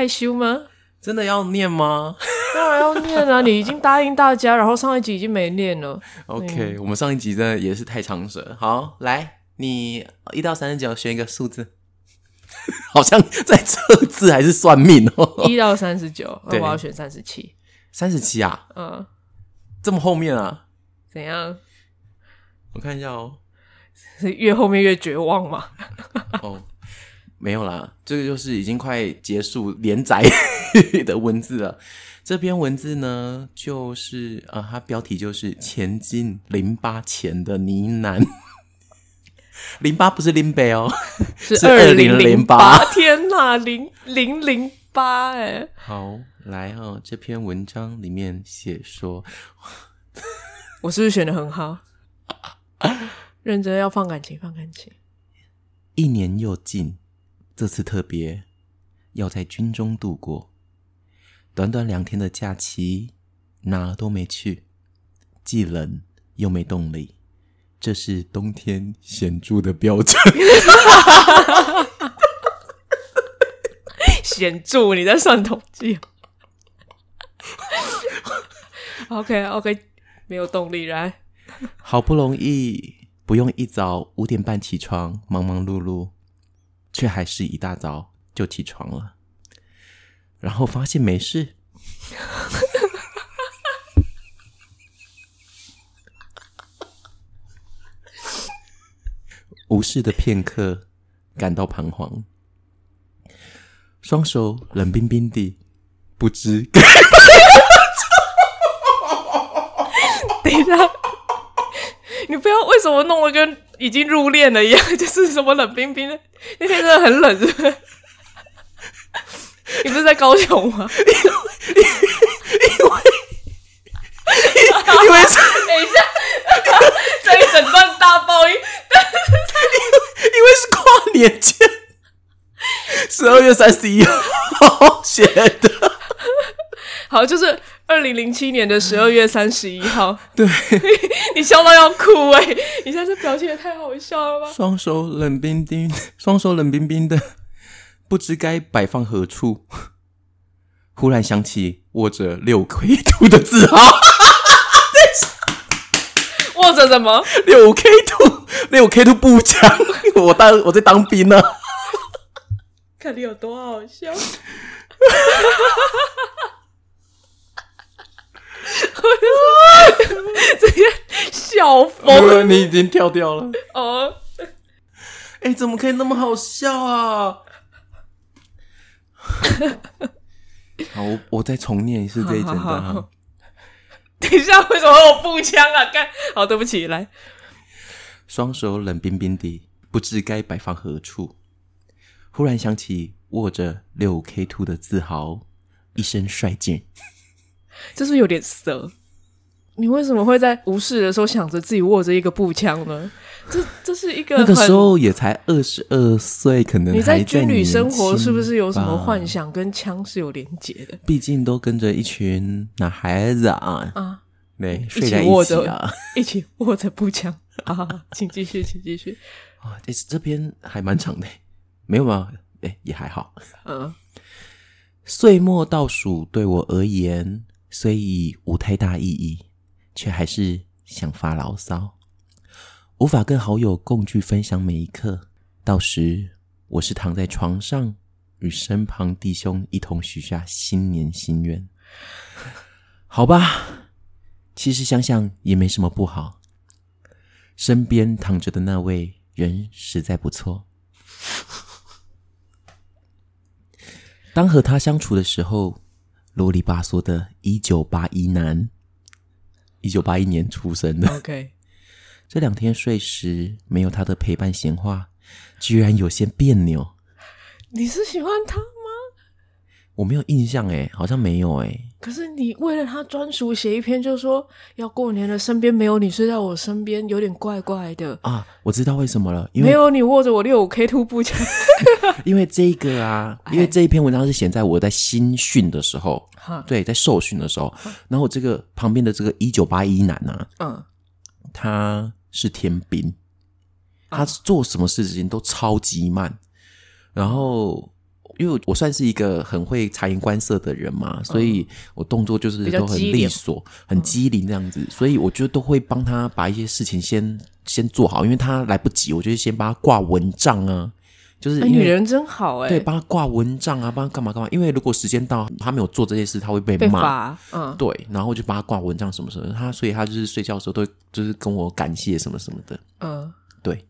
害羞吗？真的要念吗当然要念啊！你已经答应大家，然后上一集已经没念了。？OK，、我们上一集真的也是太长舌。好，来，你一到三十九选一个数字，好像在测字还是算命哦。一到三十九，我要选三十七。三十七啊，嗯，这么后面啊？怎样？我看一下哦。是越后面越绝望嘛？哦，没有啦，这个就是已经快结束连载 的文字了。这篇文字呢，就是啊，它标题就是“前进零八前的呢喃”。零八不是林北哦，是是二零零2008。天哪，零零零八哎！好，来哈、哦，这篇文章里面写说，我是不是选的很好？认真要放感情，放感情。一年又近，这次特别要在军中度过。短短两天的假期，哪都没去，既冷又没动力，这是冬天显著的标准。显著，你在算统计哦。OK OK，没有动力来。好不容易不用一早五点半起床，忙忙碌碌，却还是一大早就起床了，然后发现没事。无视的片刻，感到彷徨，双手冷冰冰地，不知该 等一下，你不要为什么弄得跟已经入殓了一样，就是什么冷冰冰的。那天真的很冷，是不是？你不是在高雄吗？因为是等一下，这一整段大爆音，因为是跨年前，十二月三十一号写的。好，就是二零零七年的十二月三十一号。对，你笑到要哭哎、你现在这表情也太好笑了吧？双手冷冰冰，双手冷冰冰的，不知该摆放何处。忽然想起握着六 K 图的字号，握着什么？六 K 图，六 K 图步枪。我当我在当兵呢。看你有多好笑。这些 笑疯你已经跳掉了。哦！哎、怎么可以那么好笑啊？好，我我再重念一次这一整段好好好哈。等一下，为什么有步枪啊？干，好，对不起，来，双手冷冰冰地，不知该摆放何处。忽然想起握着六 K two 的自豪，一身帅劲。这是不是有点色？你为什么会在无视的时候想着自己握着一个步枪呢？这这是一个那个很时候也才二十二岁，可能你在军旅生活是不是有什么幻？想跟枪是有连结的毕竟都跟着一群男孩子啊，啊？对，一睡在一起握着啊。一起握着步枪啊！请继续，请继续。啊，这这边还蛮长的，没有吗？哎，也还好。嗯，岁末倒数对我而言，虽已无太大意义，却还是想发牢骚，无法跟好友共聚分享每一刻。到时，我是躺在床上，与身旁弟兄一同许下新年心愿。好吧，其实想想也没什么不好。身边躺着的那位人实在不错。当和他相处的时候，啰里吧嗦的“一九八一男”，一九八一年出生的。OK，这两天睡时没有他的陪伴闲话，居然有些别扭。你是喜欢他吗？我没有印象哎，好像没有哎。可是你为了他专属写一篇，就说要过年了，身边没有你睡在我身边，有点怪怪的。啊，我知道为什么了，因为没有你握着我六五 K two 步枪，因为这个啊，因为这一篇文章是写在我在新训的时候，哈，对，在受训的时候，然后这个旁边的这个一九八一男啊，嗯，他是天兵，他做什么事情都超级慢。然后因为我算是一个很会察言观色的人嘛，所以我动作就是都很利索、很机灵这样子，所以我就都会帮他把一些事情先先做好，因为他来不及，我就先帮他挂蚊帐啊，就是。女人真好哎，对，帮他挂蚊帐啊，帮他干嘛干嘛？因为如果时间到他没有做这些事，他会被被骂。罚，嗯，对，然后就帮他挂蚊帐什么什么，他所以他就是睡觉的时候都会就是跟我感谢什么什么的。嗯，对，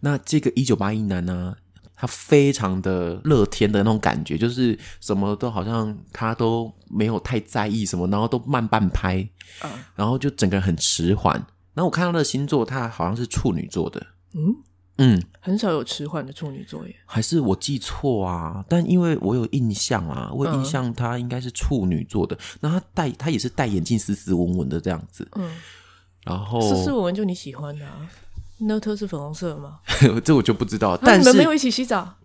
那这个一九八一男呢，他非常的乐天的那种感觉，就是什么都好像他都没有太在意什么，然后都慢半拍，嗯然后就整个人很迟缓。然后我看他的星座，他好像是处女座的，嗯，嗯，很少有迟缓的处女座耶，还是我记错啊？但因为我有印象啊，我有印象他应该是处女座的。那他戴他也是戴眼镜，斯斯文文的这样子。嗯，然后斯斯文文就你喜欢的啊，那特是粉红色的吗？这我就不知道，啊但是你们没有一起洗澡，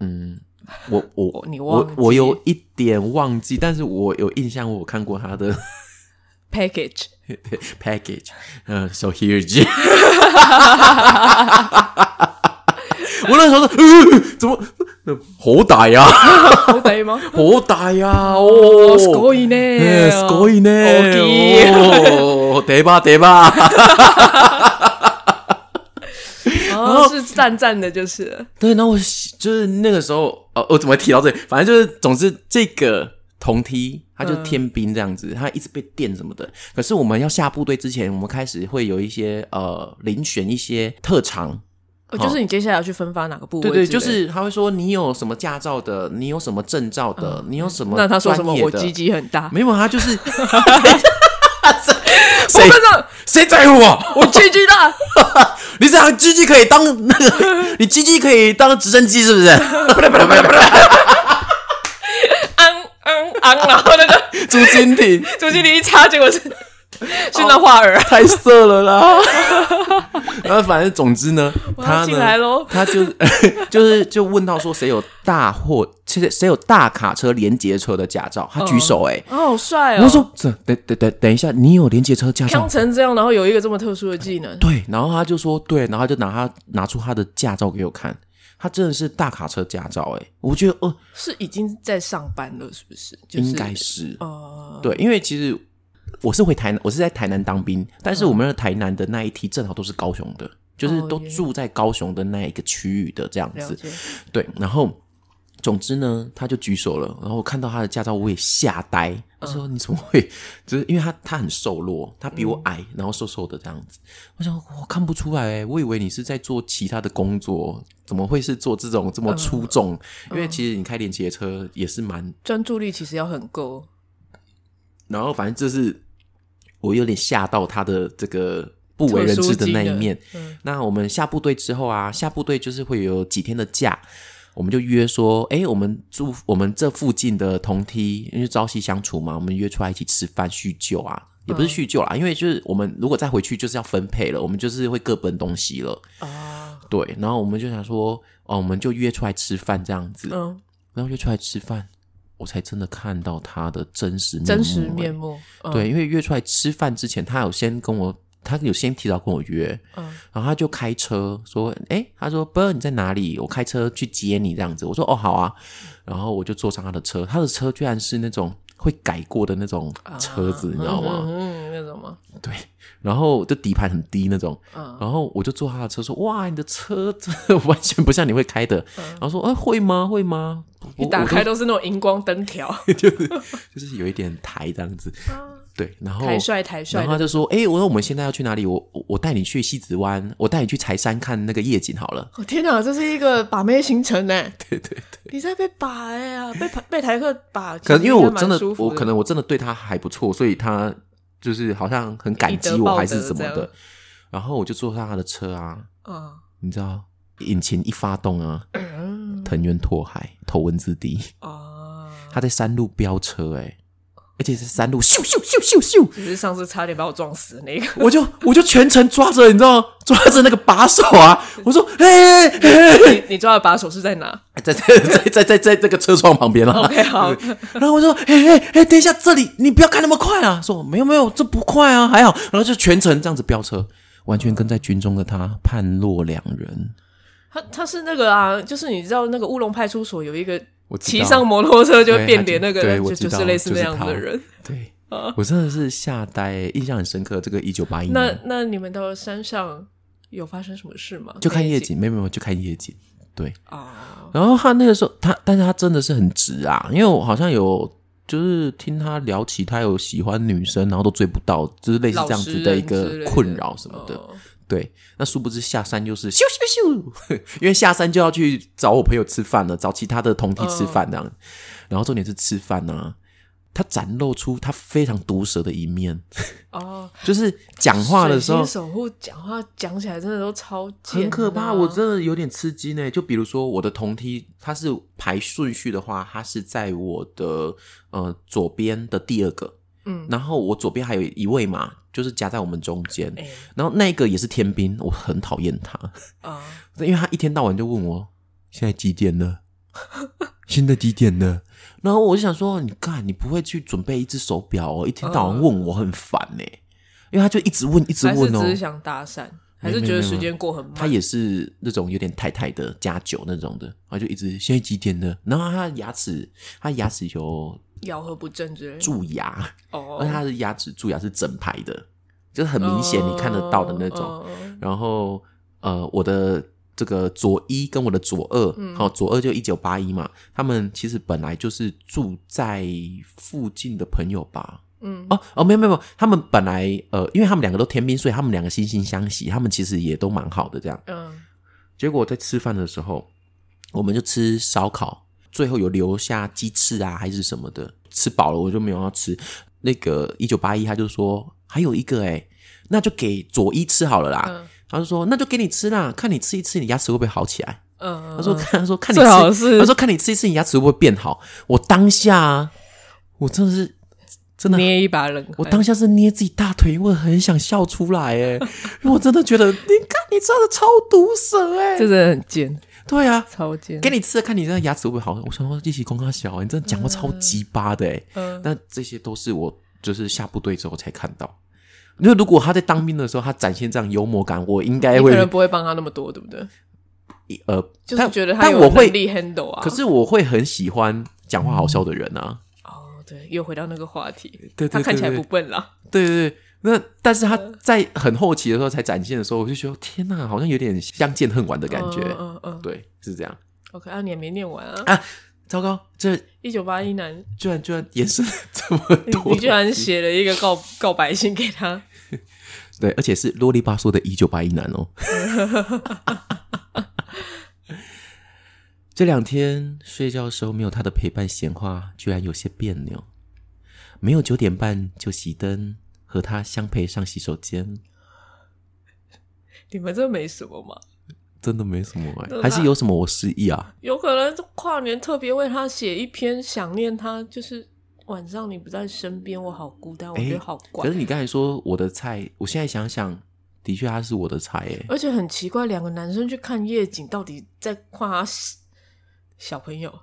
嗯，我我哦你我忘记我有一点忘记，但是我有印象，我有看过他的 package，package，嗯、s o huge。我那时候说，呃、怎么呃好大呀，好歹吗？好大呀，哦哦，すごいねえすごいね，大きい哦，对吧对吧？哦，是赞赞的，就是了对，然后我就是那个时候，呃，我怎么会提到这里？反正就是，总之这个同梯他就是天兵这样子，他一直被电什么的。可是我们要下部队之前，我们开始会有一些呃遴选一些特长。 哦就是你接下来要去分发哪个部位？对对，就是他会说你有什么驾照的，你有什么证照的，你有什么嗯那他说什么？我鸡鸡很大，没有，他就是 我谁跟你谁在乎我？我鸡鸡大，你这样鸡鸡可以当那个，你鸡鸡可以当直升机是不是？昂昂昂，然后那个朱蜻蜓朱经理一插，结果是是那画儿，太色了啦！然后反正总之呢，他进来呢，喽。他就 就是就问到说谁有大货，其实谁有大卡车连接车的驾照？他举手哎、哦，好帅哦！我说这等等等等一下，你有连接车驾照康？成这样，然后有一个这么特殊的技能，对，然后他就说对，然后他就拿他拿出他的驾照给我看，他真的是大卡车驾照哎、我觉得哦、是已经在上班了，是不是？就是应该是呃，对，因为其实我是回台南，我是在台南当兵，但是我们的台南的那一梯正好都是高雄的，就是都住在高雄的那一个区域的这样子。对，然后总之呢，他就举手了，然后我看到他的驾照，我也吓呆。他说：“你怎么会？就是因为他他很瘦弱，他比我矮，然后瘦瘦的这样子。我想我看不出来哎，我以为你是在做其他的工作，怎么会是做这种这么出众？因为其实你开连接车也是蛮专注力其实要很够，然后反正就是我有点吓到他的这个不为人知的那一面。嗯那我们下部队之后啊，下部队就是会有几天的假，我们就约说，哎，我们住我们这附近的同梯，因为朝夕相处嘛，我们约出来一起吃饭叙旧啊。也不是叙旧啦，因为就是我们如果再回去就是要分配了，我们就是会各奔东西了。啊，对，然后我们就想说，哦，我们就约出来吃饭这样子，嗯，然后约出来吃饭，我才真的看到他的真实面目真实面目，嗯，对，因为约出来吃饭之前，他有先跟我，他有先提早跟我约，嗯然后他就开车说，哎，他说波你在哪里？我开车去接你这样子。我说哦好啊，然后我就坐上他的车，他的车居然是那种会改过的那种车子，你知道吗？嗯，嗯那种吗？对，然后就底盘很低那种，嗯然后我就坐他的车说，哇，你的车真的 完全不像你会开的，然后说，哎、会吗？会吗？我一打我开都是那种荧光灯条，就是有一点台这样子，对，然后台帅台帅，然后他就说：“哎、我说我们现在要去哪里？我我我带你去西子湾，我带你去柴山看那个夜景好了。哦天哪，这是一个把妹行程呢！对对对，你在被把哎呀，被被台客把，可能因为我真的我可能我真的对他还不错，所以他就是好像很感激我还是什么的。然后我就坐上他的车啊，嗯你知道，引擎一发动啊，嗯藤原拓海，头文字 D，哦，他在山路飙车、哎，而且是山路咻咻咻咻咻，只是上次差点把我撞死那个，我就我就全程抓着，你知道，抓着那个把手啊，我说：哎、哎哎你你抓的把手是在哪 在在在在在在这个车窗旁边了。？OK，好，然后我说：“哎哎哎，等一下，这里你不要开那么快啊！”说：“没有没有，这不快啊，还好。”然后就全程这样子飙车，完全跟在军中的他判若两人。他他是那个啊，就是你知道那个乌龙派出所有一个我骑上摩托车就会对变脸那个对人，就是类似那样的人。对，我真的是吓呆，印象很深刻。这个一九八一那年那你们到山上有发生什么事吗？就看夜景，没有没有就看夜景。对，啊，然后他那个时候，他但是他真的是很直啊，因为我好像有就是听他聊起，他有喜欢女生，然后都追不到，就是类似这样子的一个困扰什么的。哦对，那殊不知下山就是咻咻咻，因为下山就要去找我朋友吃饭了，找其他的同梯吃饭这样。然后重点是吃饭呢、他展露出他非常毒舌的一面，哦，就是讲话的时候守护讲话讲起来真的都超很可怕，我真的有点吃惊呢。就比如说我的同梯，他是排顺序的话，他是在我的呃左边的第二个，嗯。然后我左边还有一位嘛，就是夹在我们中间，哎。然后那个也是天兵，我很讨厌他，啊，因为他一天到晚就问我现在几点了，现在几点了，然后我就想说，你看，你不会去准备一只手表哦，一天到晚问我很烦呢，因为他就一直问，一直问哦。只，是想搭讪，还是觉得时间过很慢？他也是那种有点太太的加酒那种的，然后就一直现在几点了？然后他的牙齿，他牙齿有咬合不正之类的。蛀牙，哦而且他的牙齿蛀牙是整排的，就是很明显你看得到的那种。然后呃，我的这个左一跟我的左二，嗯好、左二就一九八一嘛，他们其实本来就是住在附近的朋友吧。嗯哦哦，没有没有没有，他们本来呃，因为他们两个都天兵，所以他们两个惺惺相惜，他们其实也都蛮好的这样。嗯结果在吃饭的时候，我们就吃烧烤，最后有留下鸡翅啊还是什么的，吃饱了我就没有要吃。那个一九八一他就说还有一个哎、那就给左一吃好了啦。嗯他就说那就给你吃啦，看你吃一次，你牙齿会不会好起来？嗯，他说 他说看你吃，是他说看你吃一次，你牙齿会不会变好？我当下啊我真的是真的捏一把冷汗。我当下是捏自己大腿，因为很想笑出来哎，因为我真的觉得，你看你真的超毒舌哎，这真的很贱，对啊，超贱。给你吃了，看你这牙齿会不会好。我想说，一起公他小，你真的讲话超鸡巴的哎。嗯那这些都是我就是下部队之后才看到。因为如果他在当兵的时候，他展现这样幽默感，我应该会可能不会帮他那么多，对不对？呃，就是但觉得他我会力 handle 啊。可是我会很喜欢讲话好笑的人啊。哦，对，又回到那个话题，对对他看起来不笨啦。对对对，那但是他在很后期的时候才展现的时候，我就觉得天哪，好像有点相见恨晚的感觉。嗯嗯嗯。对，是这样 OK，啊，你也没念完啊。啊。糟糕，这一九八一男，居然居然延伸了这么你多，你居然写了一个告告白信给他。对，而且是啰里吧嗦的一九八一男哦。这两天睡觉的时候没有他的陪伴，闲话居然有些别扭。没有九点半就熄灯，和他相陪上洗手间，你们这没什么嘛？真的没什么哎、还是有什么我失忆啊？有可能跨年特别为他写一篇想念他，就是晚上你不在身边，我好孤单，我觉得好怪可。是你刚才说我的菜，我现在想想，的确他是我的菜哎、而且很奇怪，两个男生去看夜景，到底在夸小小朋友？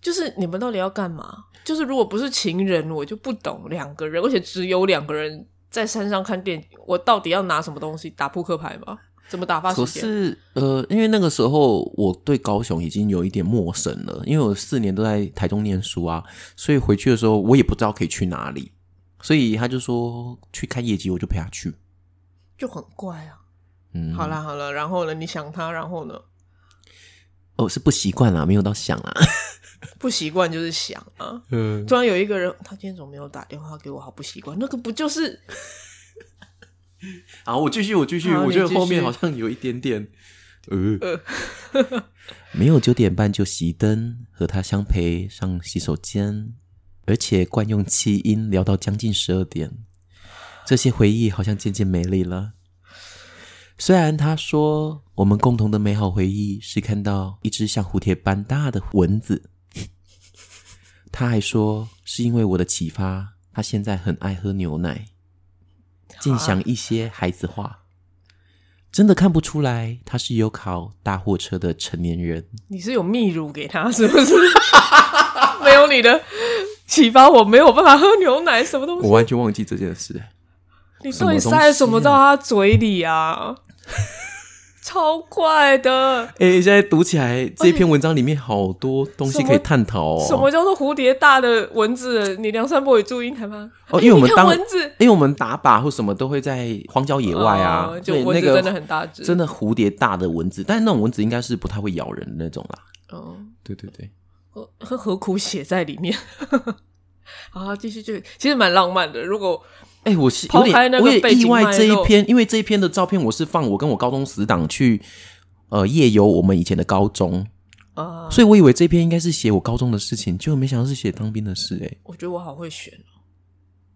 就是你们到底要干嘛？就是如果不是情人，我就不懂两个人，而且只有两个人在山上看电影，我到底要拿什么东西？打扑克牌吗？怎么打发时间可？是呃，因为那个时候我对高雄已经有一点陌生了，因为我四年都在台中念书啊，所以回去的时候我也不知道可以去哪里，所以他就说去看夜景，我就陪他去。就很怪啊。嗯，好啦好了，然后呢？你想他，然后呢？哦，是不习惯啦，没有到想啦。不习惯就是想啊。嗯，突然有一个人，他今天怎么没有打电话给我？好不习惯。那个不就是 好，我继续，我继续，我觉得后面好像有一点点，呃，没有九点半就熄灯，和他相陪上洗手间，而且惯用气音聊到将近十二点，这些回忆好像渐渐美丽了。虽然他说我们共同的美好回忆是看到一只像蝴蝶般大的蚊子，他还说是因为我的启发，他现在很爱喝牛奶。尽想一些孩子话，真的看不出来他是有考大货车的成年人。你是有泌乳给他是不是？没有你的启发，我没有办法喝牛奶，什么东西我？完全忘记这件事。你到底塞了什么到他嘴里啊？超快的。哎、现在读起来这篇文章里面好多东西可以探讨哦。什么叫做蝴蝶大的蚊子？你梁山伯与祝英台吗？哦因为我们当蚊子因为我们打靶或什么都会在荒郊野外啊，哦就那个蚊子真的很大只真的蝴蝶大的蚊子，但是那种蚊子应该是不太会咬人的那种啦。哦，对对对，何何何苦写在里面？好，继续就其实蛮浪漫的。如果哎、我是抛有点，开那个我也意外这一篇，因为这一篇的照片我是放我跟我高中死党去呃夜游我们以前的高中，啊，所以我以为这篇应该是写我高中的事情，结果没想到是写当兵的事、哎。我觉得我好会选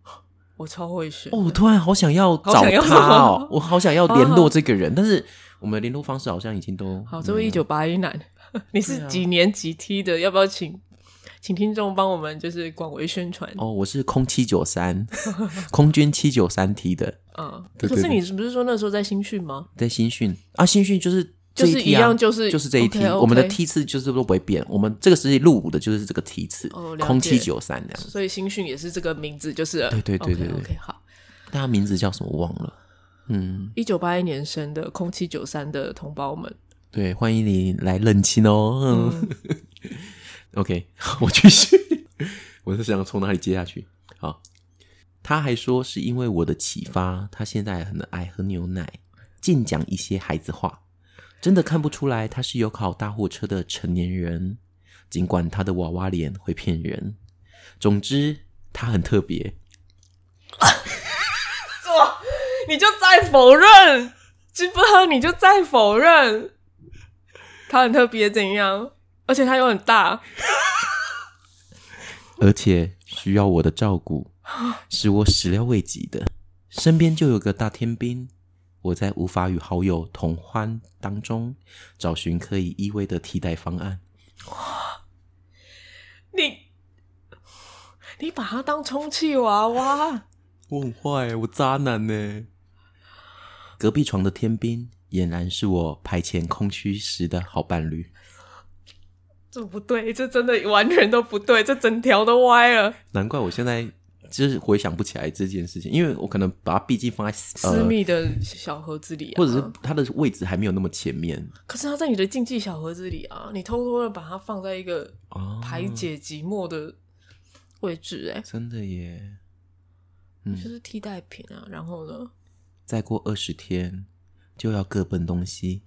哦，我超会选。哦，我突然好想要找他哦，我好想要联络这个人，但是我们的联络方式好像已经都好，这位一九八一男，你是几年级梯的？要不要请请听众帮我们就是广为宣传？哦，我是空七九三，空军七九三梯的，嗯，对对对可是你是不是说那时候在新训吗？在新训啊，新训就是这就是一样就是就是这一梯我们的梯次就是都不会变，我们这个实际入伍的就是这个梯次，哦空七九三这样。所以新训也是这个名字，就是了对对对对对 o k 好。大家名字叫什么忘了？嗯，一九八一年生的空七九三的同胞们，对，欢迎你来认亲哦。嗯 OK，我继续，我是想从哪里接下去？好，他还说是因为我的启发，他现在很爱喝牛奶，尽讲一些孩子话，真的看不出来他是有考大货车的成年人，尽管他的娃娃脸会骗人。总之，他很特别。你就再否认，知不知道？你就再否认，他很特别怎样？而且它又很大，而且需要我的照顾，是我始料未及的。身边就有个大天兵，我在无法与好友同欢当中找寻可以依偎的替代方案。你你把他当充气娃娃，我很坏，我渣男呢。隔壁床的天兵俨然是我排遣空虚时的好伴侣。这不对，这真的完全都不对，这整条都歪了。难怪我现在就是回想不起来这件事情，因为我可能把它毕竟放在私呃，密的小盒子里、啊，或者是它的位置还没有那么前面可是它在你的禁忌小盒子里啊，你偷偷的把它放在一个哦。排解寂寞的位置、哎、真的耶。嗯就是替代品啊。然后呢，再过二十天就要各奔东西，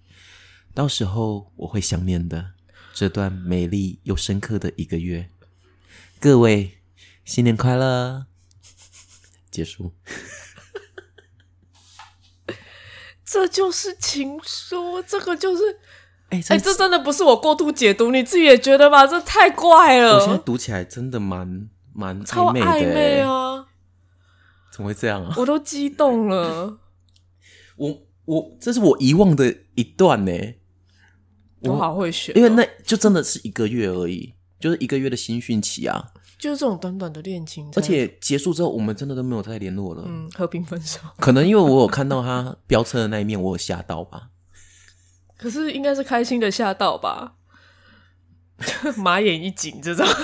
到时候我会想念的这段美丽又深刻的一个月。各位，新年快乐！结束。这就是情书，这个就是，哎、哎、这真的不是我过度解读，你自己也觉得吧？这太怪了我现在了，读起来真的蛮蛮超昧的暧昧！啊！怎么会这样啊？我都激动了，我我这是我遗忘的一段呢，我好会选哦、因为那就真的是一个月而已，就是一个月的新训期啊，就是这种短短的恋情，而且结束之后，我们真的都没有再联络了。嗯，和平分手。可能因为我有看到他飙车的那一面，我有吓到吧。可是应该是开心的吓到吧？马眼一紧，这种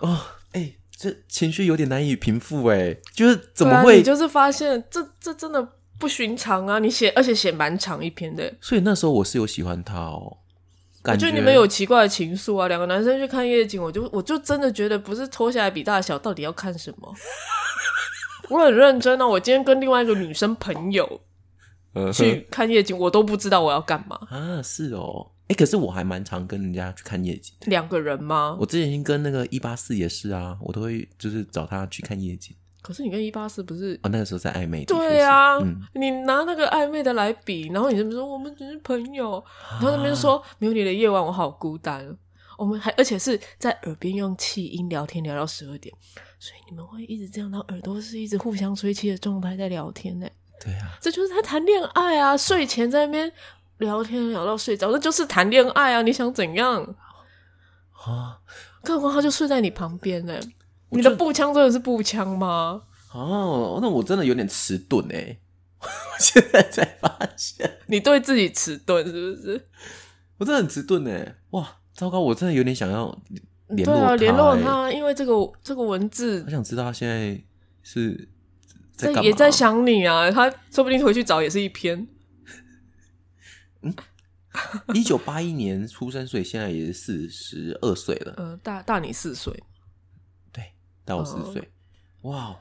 哦，哎、这情绪有点难以平复，哎，就是怎么会？你就是发现这这真的不寻常啊！你写，而且写蛮长一篇的。所以那时候我是有喜欢他哦，我感觉得你们有奇怪的情愫啊！两个男生去看夜景，我就我就真的觉得不是脱下来比大小，到底要看什么？我很认真啊！我今天跟另外一个女生朋友呃去看夜景，我都不知道我要干嘛。啊，是哦，哎、可是我还蛮常跟人家去看夜景。两个人吗？我之前跟那个一八四也是啊，我都会就是找他去看夜景。可是你跟一八四不是哦，那个时候在暧昧。对啊，嗯，你拿那个暧昧的来比，然后你这边说我们只是朋友，然后那边说没有你的夜晚我好孤单。我们还而且是在耳边用气音聊天聊到十二点，所以你们会一直这样，然后耳朵是一直互相吹气的状态在聊天呢。对啊，这就是在谈恋爱啊，睡前在那边聊天聊到睡着，那就是谈恋爱啊！你想怎样？啊更何况他就睡在你旁边呢。你的步枪真的是步枪吗？哦，那我真的有点迟钝哎，我现在才发现，你对自己迟钝是不是？我真的很迟钝哎，哇，糟糕，我真的有点想要联络对啊，联络欸，他，因为这个这个文字我想知道他现在是在？也在想你啊，他说不定回去找也是一篇。嗯一九八一年出生，所以现在也是四十二岁了。呃，大大你四岁，对，大我四岁。哇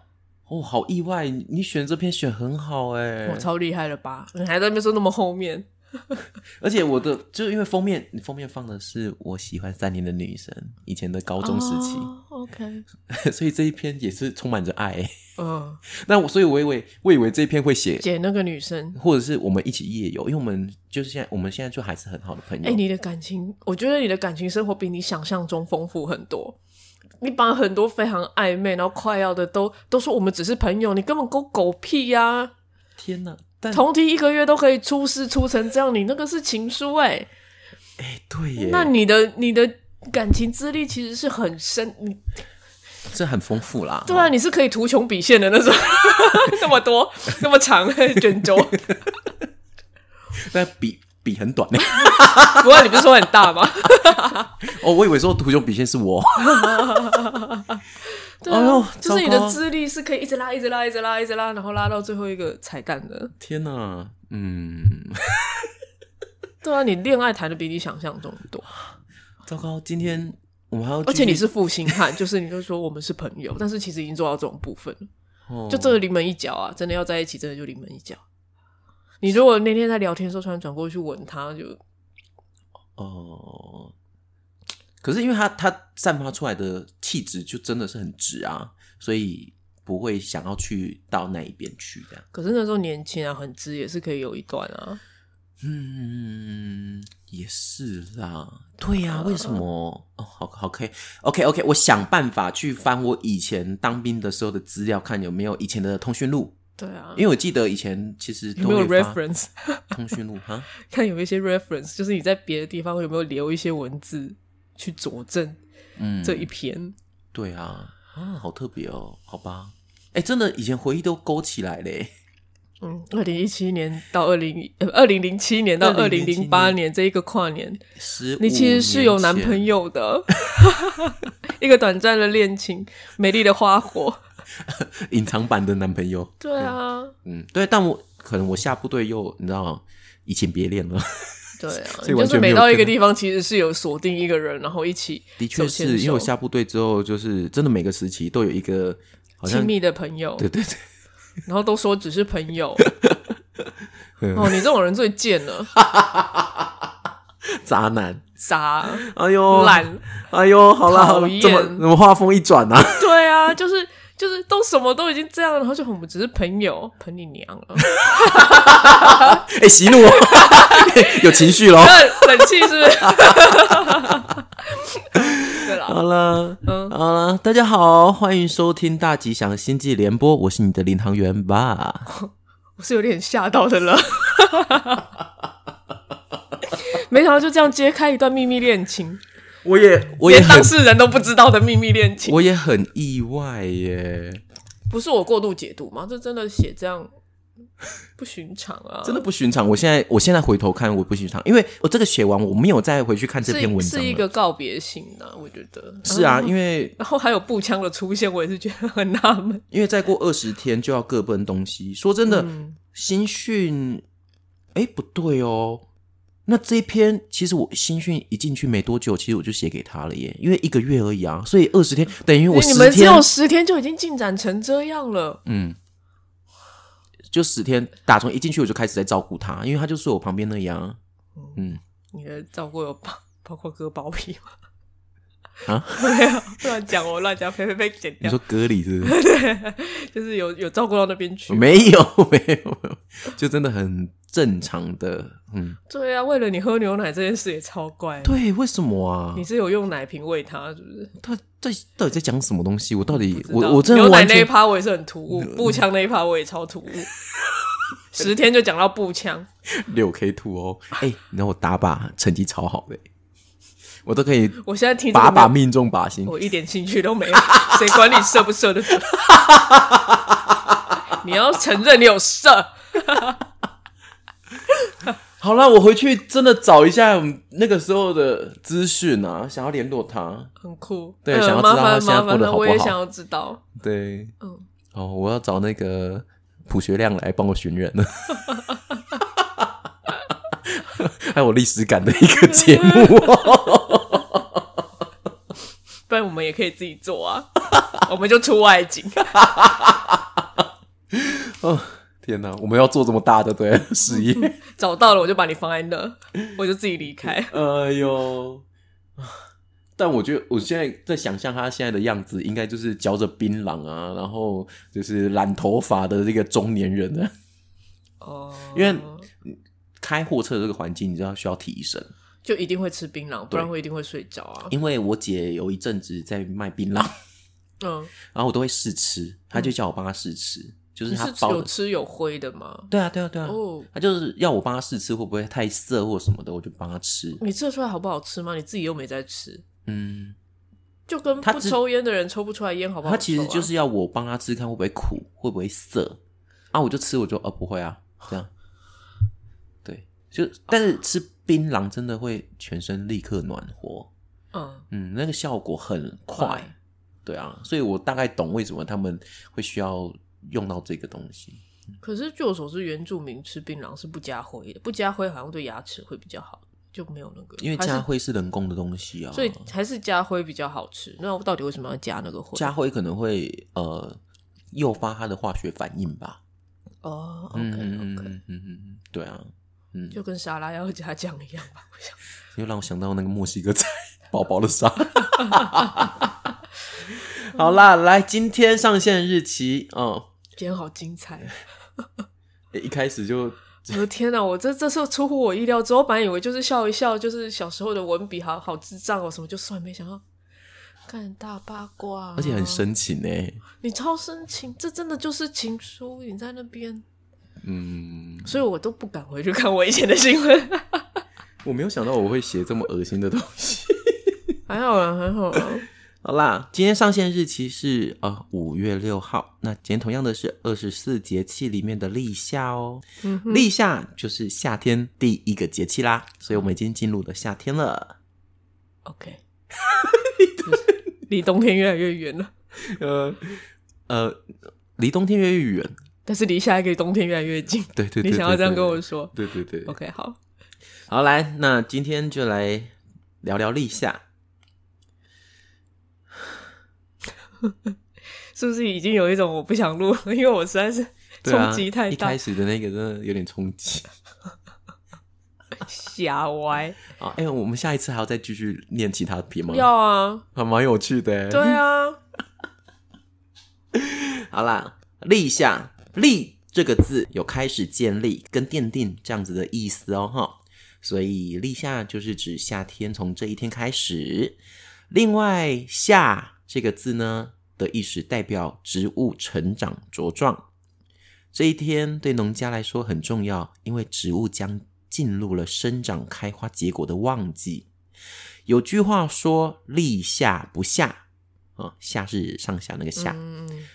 哦，好意外！你选这篇选很好哎，我超厉害了吧？你还在那边说那么后面，而且我的就是因为封面，封面放的是我喜欢三年的女生，以前的高中时期。OK，所以这一篇也是充满着爱。嗯，那我所以我以为我以为这一篇会写写那个女生，或者是我们一起夜游，因为我们就是现在我们现在就还是很好的朋友。哎，你的感情，我觉得你的感情生活比你想象中丰富很多。你把很多非常暧昧然后快要的都都说我们只是朋友，你根本狗狗屁呀！天哪，同梯一个月都可以出事出成这样，你那个是情书哎哎，对耶，那你的你的感情资历其实是很深，你这很丰富啦。对啊，你是可以图穷匕现的那种，那么多那么长 卷轴，那笔。笔很短呢，不过你不是说很大吗？哦，我以为说图穷匕现是我。对啊，就是你的资历是可以一直拉、一直拉、一直拉、一直拉，然后拉到最后一个彩蛋的。天哪，嗯，对啊，你恋爱谈的比你想象中多。糟糕，今天我们还要，而且你是负心汉，就是你就说我们是朋友，但是其实已经做到这种部分了，就这个临门一脚啊！真的要在一起，真的就临门一脚。你如果那天在聊天的时候突然转过去吻他，就哦，可是因为他他散发出来的气质就真的是很直啊，所以不会想要去到那一边去这样。可是那时候年轻啊，很直也是可以有一段啊。嗯，也是啦。对呀，为什么？哦，好好可以，OK，OK，我想办法去翻我以前当兵的时候的资料，看有没有以前的通讯录。对啊，因为我记得以前其实有没有 reference 通讯录哈，看有一些 reference，就是你在别的地方有没有留一些文字去佐证，嗯，这一篇。对啊，啊，好特别哦，好吧，哎，真的以前回忆都勾起来嘞。嗯，二零一七年到二零呃二零零七年到二零零八年这一个跨年，你其实是有男朋友的，一个短暂的恋情，美丽的花火。隐藏版的男朋友，对啊，嗯，对，但我可能我下部队又你知道移情别恋了，对啊，就是每到一个地方其实是有锁定一个人，然后一起，的确是因为我下部队之后，就是真的每个时期都有一个亲密的朋友，对对对，然后都说只是朋友，哦，你这种人最贱了，渣男，渣，哎呦，懒，哎呦，好了，好了，怎么怎么画风一转呢？对啊，就是。就是都什么都已经这样，然后就我们只是朋友，捧你娘了。哎，息怒，有情绪喽，冷气是不是？对了，好了，嗯，好了，大家好，欢迎收听大吉祥星际联播，我是你的领航员吧。我是有点吓到的了，没想到就这样揭开一段秘密恋情。我也，我也当事人都不知道的秘密恋情，我也很意外耶。不是我过度解读吗？这真的写这样不寻常啊！真的不寻常。我现在，我现在回头看，我不寻常，因为我这个写完，我没有再回去看这篇文章，是一个告别信呢。我觉得是啊，因为 然后还有步枪的出现，我也是觉得很纳闷。因为再过二十天就要各奔东西。说真的，新训，哎，不对哦。那这一篇其实我新训一进去没多久，其实我就写给他了耶，因为一个月而已啊，所以二十天等于我你们只有十天就已经进展成这样了。嗯，就十天，打从一进去我就开始在照顾他，因为他就睡我旁边那样。嗯，你的照顾有包包括割包皮吗？啊，没有乱讲，我乱讲，呸呸呸，剪掉。你说割礼是？对，就是有有照顾到那边去。没有，没有，就真的很正常的。嗯，对啊，为了你喝牛奶这件事也超怪。对，为什么啊？你是有用奶瓶喂他，是不是？他在到底在讲什么东西？我到底我我真的牛奶那一趴我也是很突兀，步枪那一趴我也超突兀。十天就讲到步枪，六 K two 哦，哎，你让我打靶成绩超好的。我都可以，我现在听把把命中靶心，我一点兴趣都没有，谁管你射不射的？你要承认你有射。好了，我回去真的找一下那个时候的资讯啊，想要联络他，很酷。对，想要知道他现在过得好不好？我也想要知道。对，嗯，哦，我要找那个朴学亮来帮我寻人了，还有历史感的一个节目、不然我们也可以自己做啊，我们就出外景。哦，天哪，我们要做这么大的对 事业？找到了我就把你放在那，我就自己离开。哎呦！但我觉得我现在在想象他现在的样子，应该就是嚼着槟榔啊，然后就是染头发的这个中年人呢。哦，因为开货车的这个环境，你知道需要提神，就一定会吃槟榔，不然会一定会睡着啊。因为我姐有一阵子在卖槟榔，嗯，然后我都会试吃，她就叫我帮她试吃，就是你是有。吃有灰的吗？对啊，对啊，对啊，哦，他就是要我帮他试吃会不会太涩或什么的，我就帮他吃。你测出来好不好吃吗？你自己又没在吃，嗯，就跟不抽烟的人抽不出来烟好不好抽、啊？她其实就是要我帮他吃，看会不会苦，会不会涩啊？我就吃，我就呃不会啊，这样。对，就但是吃槟榔真的会全身立刻暖和，嗯，嗯，那个效果很快。快对啊，所以我大概懂为什么他们会需要用到这个东西。可是据我所知，原住民吃槟榔是不加灰的，不加灰好像对牙齿会比较好，就没有那个，因为加灰是人工的东西啊，所以还是加灰比较好吃。那到底为什么要加那个灰？加灰可能会呃诱发它的化学反应吧。哦嗯，OK 嗯 OK，嗯嗯嗯，对啊，嗯，就跟沙拉要加酱一样吧。我想，又让我想到那个墨西哥菜薄薄的沙。好啦，来，今天上线日期，嗯，今天好精彩！一开始就 我的天哪，我这这是出乎我意料之后，本来以为就是笑一笑，就是小时候的文笔好好智障哦，什么就算，没想到看大八卦，而且很。深情呢。你超深情，这真的就是情书，你在那边，嗯，所以我都不敢回去看我以前的新闻。我没有想到我会写这么恶心的东西。还好啦，还好啦。好啦，今天上线日期是呃五月六号。那今天同样的是二十四节气里面的立夏哦。嗯立夏就是夏天第一个节气啦，所以我们已经进入了夏天了。，OK，离冬天越来越远了，呃呃，离冬天越来越远。但是离下一个冬天越来越近。对对对你想要这样跟我说对对对。？OK，好。好，来，那今天就来聊聊立夏。是不是已经有一种我不想录，因为我实在是冲击太大一开，始的那个真的有点冲击。瞎歪。啊，哎、我们下一次还要再继续念其他篇吗？要啊，还蛮有趣的。对啊，好啦，立夏，立这个字有开始建立跟奠定这样子的意思哦，哈。所以立夏就是指夏天从这一天开始。另外，夏这个字呢的意思代表植物成长茁壮。这一天对农家来说很重要，因为植物将进入了生长、开花、结果的旺季。有句话说：“立夏不下。”啊，夏是上下那个夏。嗯，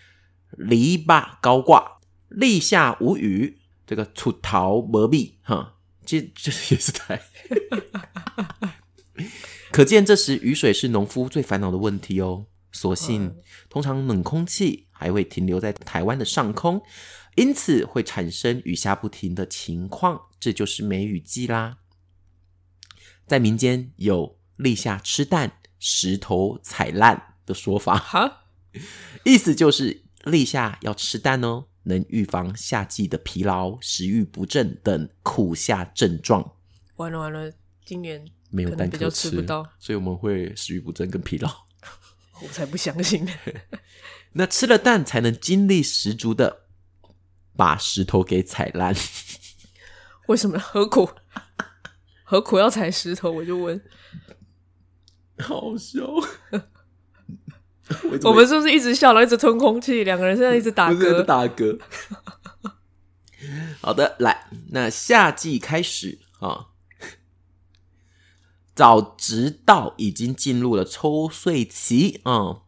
篱笆高挂，立夏无雨，这个出逃没密，哈，这这也是太。可见这时雨水是农夫最烦恼的问题哦。所幸，通常冷空气还会停留在台湾的上空，因此会产生雨下不停的情况，这就是梅雨季啦。在民间有立夏吃蛋、石头踩烂的说法。哈，意思就是立夏要吃蛋哦，能预防夏季的疲劳、食欲不振等苦夏症状。完了完了，今年没有蛋可可能比较吃不到，所以我们会食欲不振跟疲劳。我才不相信。那吃了蛋才能精力十足的把石头给踩烂。为什么？何苦？何苦要踩石头？我就问，好笑。我们是不是一直笑，然后一直吞空气？两个人现在一直打嗝。打嗝。好的，来，那夏季开始啊，早直道已经进入了抽穗期啊、嗯，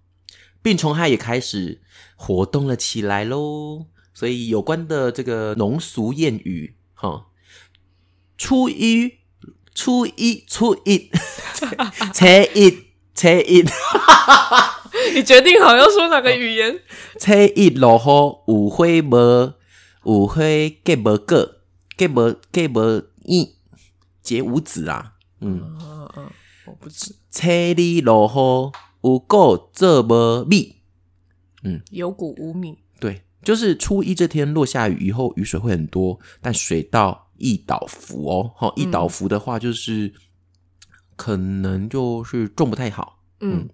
病虫害也开始活动了起来喽。所以有关的这个农俗谚语哈、初一、初一、初一、初一、初一，你决定好要说哪个语言？初一落雨，有花无有花结无果，结无结无一，结无子啊。嗯，不知初二落雨，有果做无米。有谷无米。对，就是初一这天落下雨以后，雨水会很多，但水到易倒伏哦。好，易倒伏的话，就是、可能就是种不太好，嗯。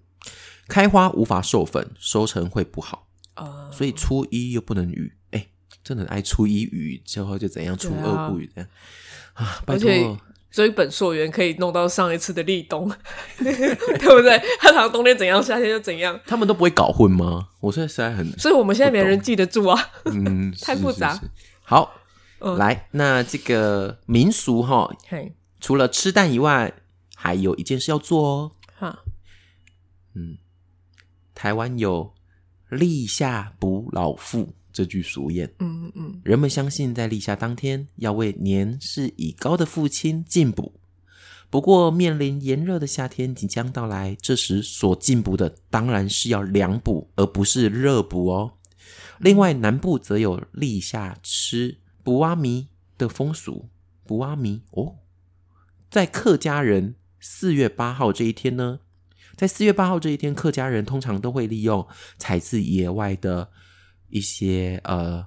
开花无法授粉，收成会不好。啊，所以初一又不能雨，哎、真的很爱初一雨，之后就怎样，初二不雨这样。啊，拜而且托。追本溯源可以弄到上一次的立冬，对不对？他常冬天怎样，夏天就怎样，他们都不会搞混吗？我现在实在很所以我们现在没人记得住啊。嗯，太是复杂。是是好，嗯来，那这个民俗哈，嘿，除了吃蛋以外，还有一件事要做哦。哈，嗯台湾有“立夏补老父”这句俗谚，嗯嗯人们相信在立夏当天要为年事已高的父亲进补。不过，面临炎热的夏天即将到来，这时所进补的当然是要凉补，而不是热补哦。另外，南部则有立夏吃补蛙米的风俗。补蛙米哦，在客家人四月八号这一天呢，在四月八号这一天，客家人通常都会利用采自野外的一些呃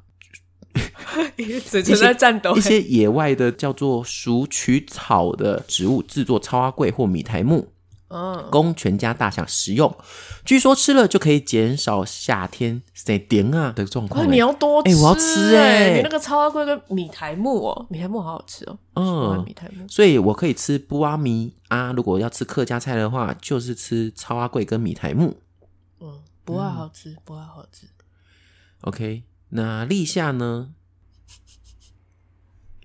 嘴唇在战斗一。些野外的叫做鼠曲草的植物制作超阿贵或米苔木，嗯，供全家大小食用。据说吃了就可以减少夏天生点啊的状况、那你要多吃、哎我要吃哎哎，你那个超阿贵跟米苔木哦，米苔木好好吃哦，嗯米苔木。所以我可以吃布阿米啊。如果要吃客家菜的话，就是吃超阿贵跟米苔木。嗯，不爱好吃，不爱好吃。OK，那立夏呢？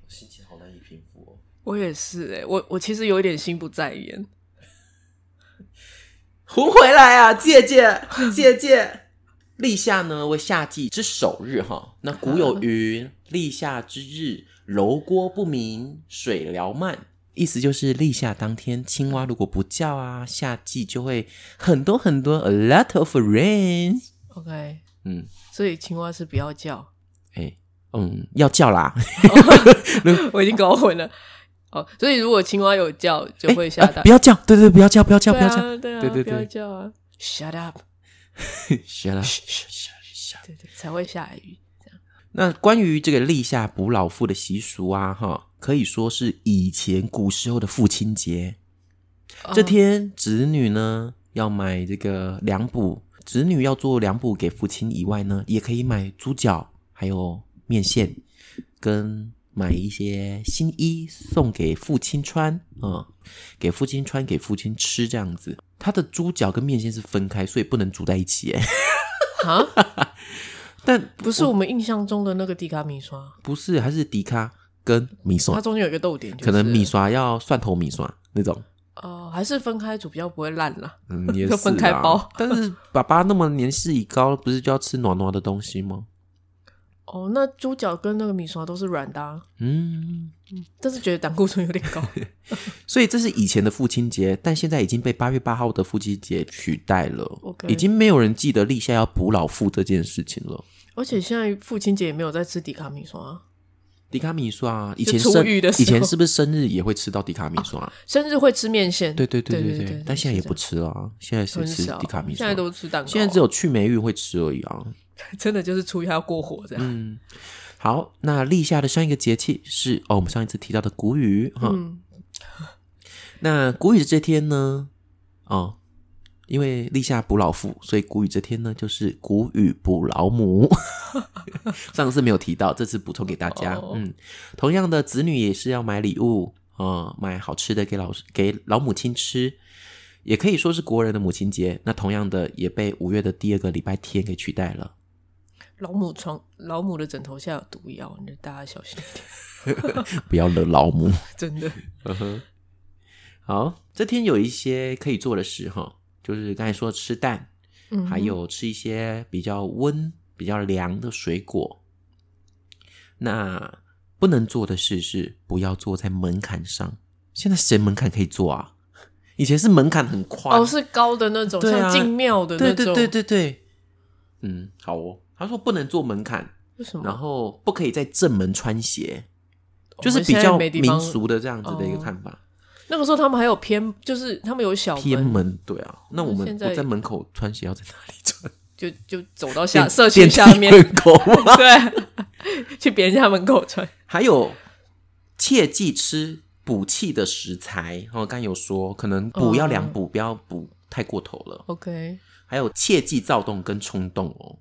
心情好难以平复哦。我也是哎、我我其实有一点心不在焉。胡回来啊，姐姐，姐姐。立夏呢为夏季之首日哈，那古有云：“ 立夏之日，柔锅不鸣，水潦漫。”意思就是立夏当天，青蛙如果不叫啊，夏季就会很多很多 a lot of rain。OK，嗯，所以青蛙是不要叫，哎、嗯，要叫啦，我已经搞混了。哦，所以如果青蛙有叫，就会下不。要叫，对对，不要叫，不要叫，不要叫，啊，对啊，不要对对对叫啊！Shut up，shut up。对对，才会下雨。那关于这个立夏补老父的习俗啊，哈，可以说是以前古时候的父亲节。这哦天，子女呢要买这个粮补，子女要做凉补给父亲以外呢，也可以买猪脚，还有面线，跟买一些新衣送给父亲穿啊、给父亲穿，给父亲吃这样子。他的猪脚跟面线是分开，所以不能煮在一起。哎，啊，但不是我们印象中的那个迪卡米刷，不是，还是迪卡跟米刷它，中间有一个逗点，就是可能米刷要蒜头米刷那种。哦，还是分开煮比较不会烂啦。嗯，也 就是分开包但是爸爸那么年事已高，不是就要吃暖暖的东西吗？哦，那猪脚跟那个米刷都是软的、啊，嗯，但是觉得胆固醇有点高。所以这是以前的父亲节，但现在已经被八月八号的父亲节取代了 OK 已经没有人记得立夏要补老父这件事情了。而且现在父亲节也没有在吃迪卡米刷啊，迪卡米刷以前生以前是不是生日也会吃 到迪卡米刷？生日会吃面线。对对对对对对但现在也不吃了啊，现在谁吃迪卡米刷？现在都吃蛋糕，现在只有去霉运会吃而已啊。真的就是初一还要过火这样。嗯，好，那立夏的上一个节气是哦，我们上一次提到的谷雨哈。嗯，那谷雨这天呢，哦，因为立夏补老父，所以谷雨这天呢就是谷雨补老母。上次没有提到，这次补充给大家。哦嗯，同样的，子女也是要买礼物啊、哦买好吃的给老给老母亲吃。也可以说是国人的母亲节，那同样的也被五月的第二个礼拜天给取代了。老母床老母的枕头下有毒药，你大家小心一点，不要惹老母。真的。嗯哼，好，这天有一些可以做的事哈，就是刚才说吃蛋，嗯，还有吃一些比较温、比较凉的水果。那不能做的事是不要坐在门槛上。现在谁门槛可以坐啊？以前是门槛很宽，哦，是高的那种，像进庙的那种。对对对对对，嗯，好哦。他说不能做门槛，为什么？然后不可以在正门穿鞋，就是比较民俗的这样子的一个哦看法。那个时候他们还有偏，就是他们有小偏门，门对啊，那我们我在门口穿鞋要在哪里穿？就就走到下电社区下面，门口吗？对，去别人家门口穿。还有切忌吃补气的食材，哦，刚刚有说可能补要两补，不要补太过头了。OK，还有切忌躁动跟冲动哦，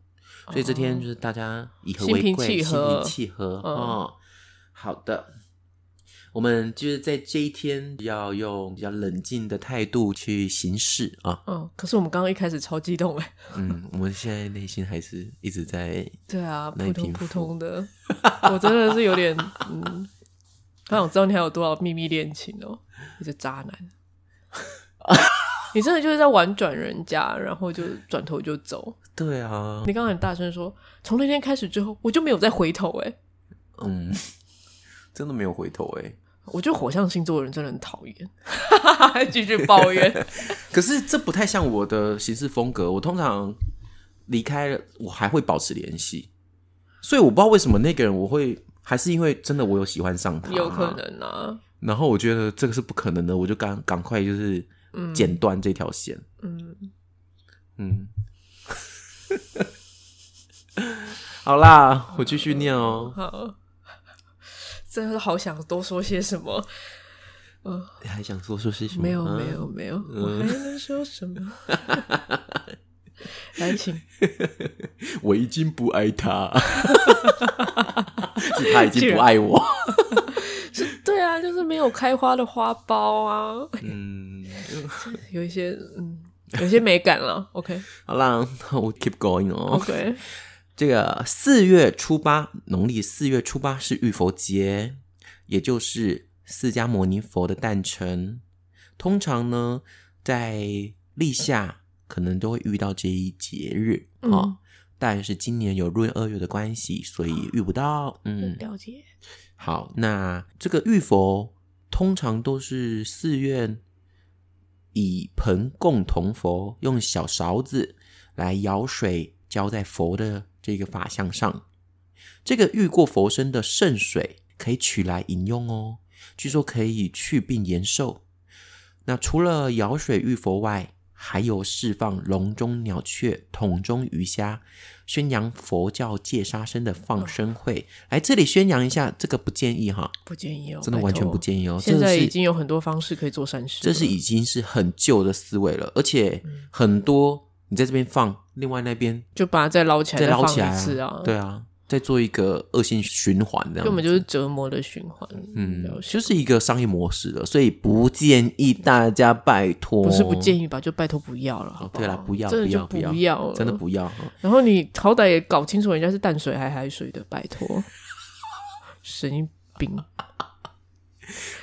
所以这天就是大家以和为贵，心平气和平和嗯哦。好的，我们就是在这一天要用比较冷静的态度去行事啊。嗯，可是我们刚刚一开始超激动哎，嗯，我们现在内心还是一直在 对啊，那一瓶扑通普通的，我真的是有点嗯，好想知道你还有多少秘密恋情哦，你这渣男，你真的就是在玩转人家，然后就转头就走。对啊，你刚刚很大声说，从那天开始之后，我就没有再回头哎，嗯，真的没有回头哎。我觉得火象星座的人真的很讨厌，继续抱怨。可是这不太像我的行事风格，我通常离开了，我还会保持联系，所以我不知道为什么那个人我会，还是因为真的我有喜欢上他，有可。能啊，然后我觉得这个是不可能的，我就赶赶快就是剪断这条线。嗯，嗯，好啦，我继续念哦。好，真的好想多说些什么。你还想多说些什么？没有，啊没有，没有，我还能说什么？来，请 我已经不爱他，是他已经不爱我。是对啊，就是没有开花的花苞啊，嗯，有一些嗯，有一些美感了。OK 好啦，那我 keep going 哦。OK，这个四月初八，农历四月初八是浴佛节，也就是释迦牟尼佛的诞辰。通常呢，在立夏可能都会遇到这一节日嗯哦，但是今年有闰二月的关系，所以遇不到。嗯，了解。好，那这个浴佛通常都是寺院以盆供同佛，用小勺子来舀水浇在佛的这个法相上。这个遇过佛身的圣水可以取来饮用哦，据说可以去病延寿。那除了舀水浴佛外，还有释放笼中鸟雀、桶中鱼虾，宣扬佛教戒杀生的放生会。来这里宣扬一下，这个不建议哈，不建议哦，真的完全不。建议哦。现在已经有很多方式可以做善事了，这是已经是很旧的思维了，而且嗯很多你在这边放，另外那边就把它再捞起来，再捞起来一次啊，对啊，再做一个恶性循环这样，根本就是折磨的循环。嗯就是一个商业模式了，所以不建议大家拜托，不是不建议吧，就拜托不要了。好哦，不好对了，不要真的就不要不要要了，真的。不要。然后你好歹也搞清楚人家是淡水还海水的，拜托，神经病，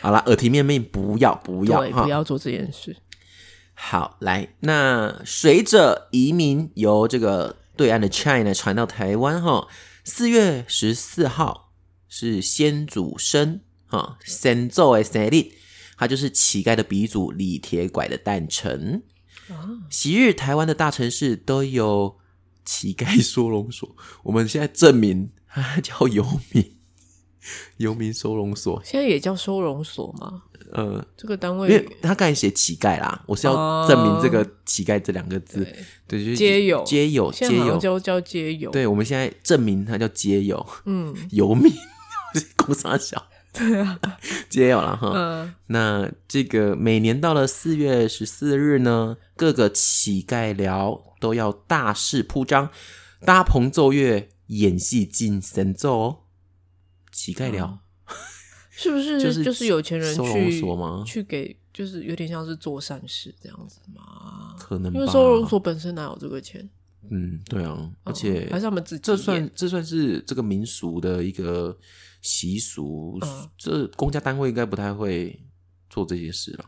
好啦，耳提面命，不要不要不。要做这件事。好，来，那随着移民由这个对岸的 China 传到台湾哈，四月十四号是先祖生哈，先祖的生日，他就是乞丐的鼻祖李铁拐的诞辰。昔日台湾的大城市都有乞丐收容所，我们现在证明它叫游民，游民收容所。现在也叫收容所吗？呃，这个单位因为他刚才写乞丐啦，我是要哦。证明这个乞丐这两个字，对，就是街友。街友，街友。叫叫街友，，对，我们现在证明他叫街友，嗯。游民，工商小，对啊，街友了哈。嗯，那这个每年到了四月十四日呢，各个乞丐寮都要大肆铺张，搭棚奏乐，演戏进神奏哦。乞丐寮、是不是就是就是有钱人收容去所吗去给，就是有点像是做善事这样子吗？可能吧因为收容所本身哪有这个钱？嗯，对啊，而且、嗯还是他们自己这算这算是这个民俗的一个习俗，嗯这公家单位应该不太会做这些事了。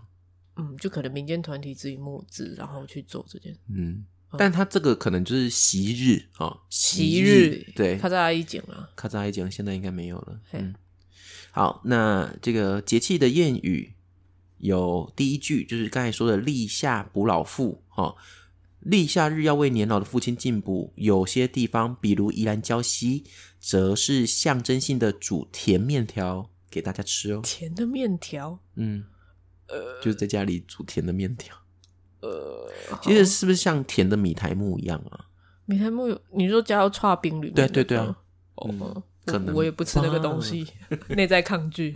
嗯，就可能民间团体自己募资，然后去做这件嗯，但他这个可能就是昔日啊，昔日对，他在阿姨讲了，咔嚓一讲，现在应该没有了。嘿嗯，好，那这个节气的谚语有第一句就是刚才说的“立夏补老父”哈，立夏日要为年老的父亲进补。有些地方，比如宜兰礁溪，则是象征性的煮甜面条给大家吃哦。甜的面条，嗯，呃，就是在家里煮甜的面条。呃，其实是不是像甜的米苔木一样啊？米苔木有，你说加到串冰里面？对对对啊，哦，可能我也不吃那个东西，内在抗拒。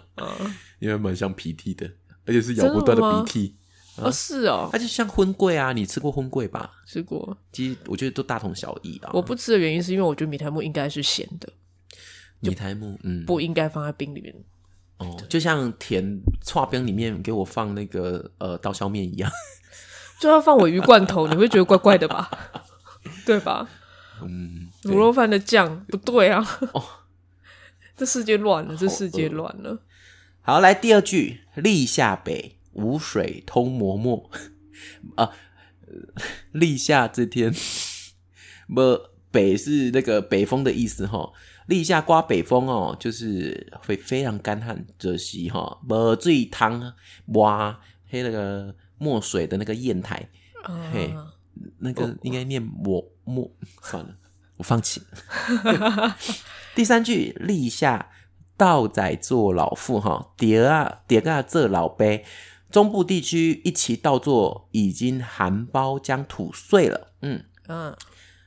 因为蛮像鼻涕的，而且是咬不断的鼻涕。哦，是哦，它就像荤桂啊，你吃过荤桂吧？吃过。其实我觉得都大同小异啊。我不吃的原因是因为我觉得米苔木应该是咸的，米苔木，嗯，不应该放在冰里面。哦，就像甜串冰里面给我放那个呃刀削面一样。就要放尾鱼罐头，你会觉得怪怪的吧？对吧？嗯，卤肉饭的酱不对啊！哦 这世界乱了，这世界乱了。好，来第二句：立夏北，无水通磨墨。啊，呃 立夏这天，不北是那个北风的意思哈。立夏刮北风哦，就是会非常干旱，这是哈，不醉汤挖黑那个墨水的那个砚台，嘿啊，那个应该念磨墨，算了，我放弃。第三句，立夏道仔做老妇哈，蝶啊蝶啊做老辈。中部地区一齐稻作已经含苞将土碎了。嗯，嗯，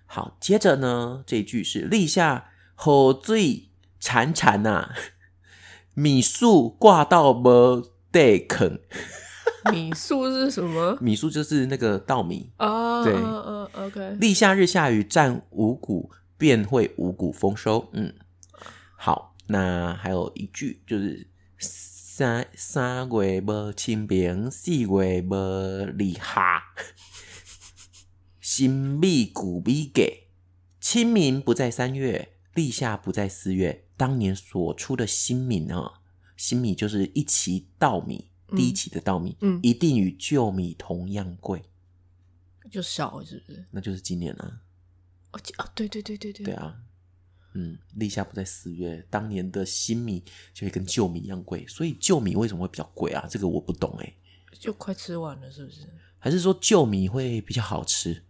好，接着呢，这一句是立夏河水潺潺呐，米树挂到无得啃。米粟是什么米粟就是那个稻米。啊？对，OK。立夏日下雨，占五谷便会五谷丰收。嗯，好，那还有一句就是三三月无清明，四月无立夏，新米谷米给。清明不在三月，立夏不在四月。当年所出的新米啊，新米就是一畦稻米，第一畦的稻米，嗯一定与旧米同样贵。就少是不是？那就是今年啊。哦哦，对对对对对对啊，嗯，立夏不在四月，当年的新米就会跟旧米一样贵，所以旧米为什么会比较贵啊？这个我不懂哎、就快吃完了，是不是？还是说旧米会比较好吃？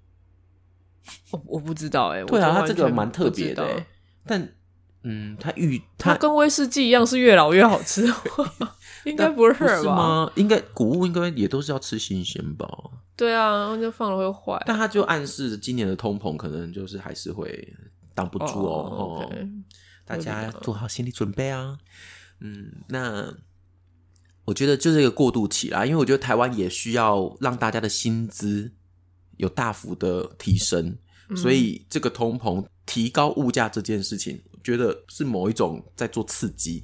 我我不知道哎、我对啊，它这个蛮特别的、欸，但嗯，它预它它跟威士忌一样，是越老越好吃，应该不是吧？吗？应该谷物应该也都是要吃新鲜吧？对啊，然后就放了会坏。但它就暗示今年的通膨可能就是还是会挡不住哦。大家做好心理准备啊。嗯，那我觉得就是一个过渡期啦，因为我觉得台湾也需要让大家的薪资有大幅的提升，嗯所以这个通膨提高物价这件事情，我觉得是某一种在做刺激，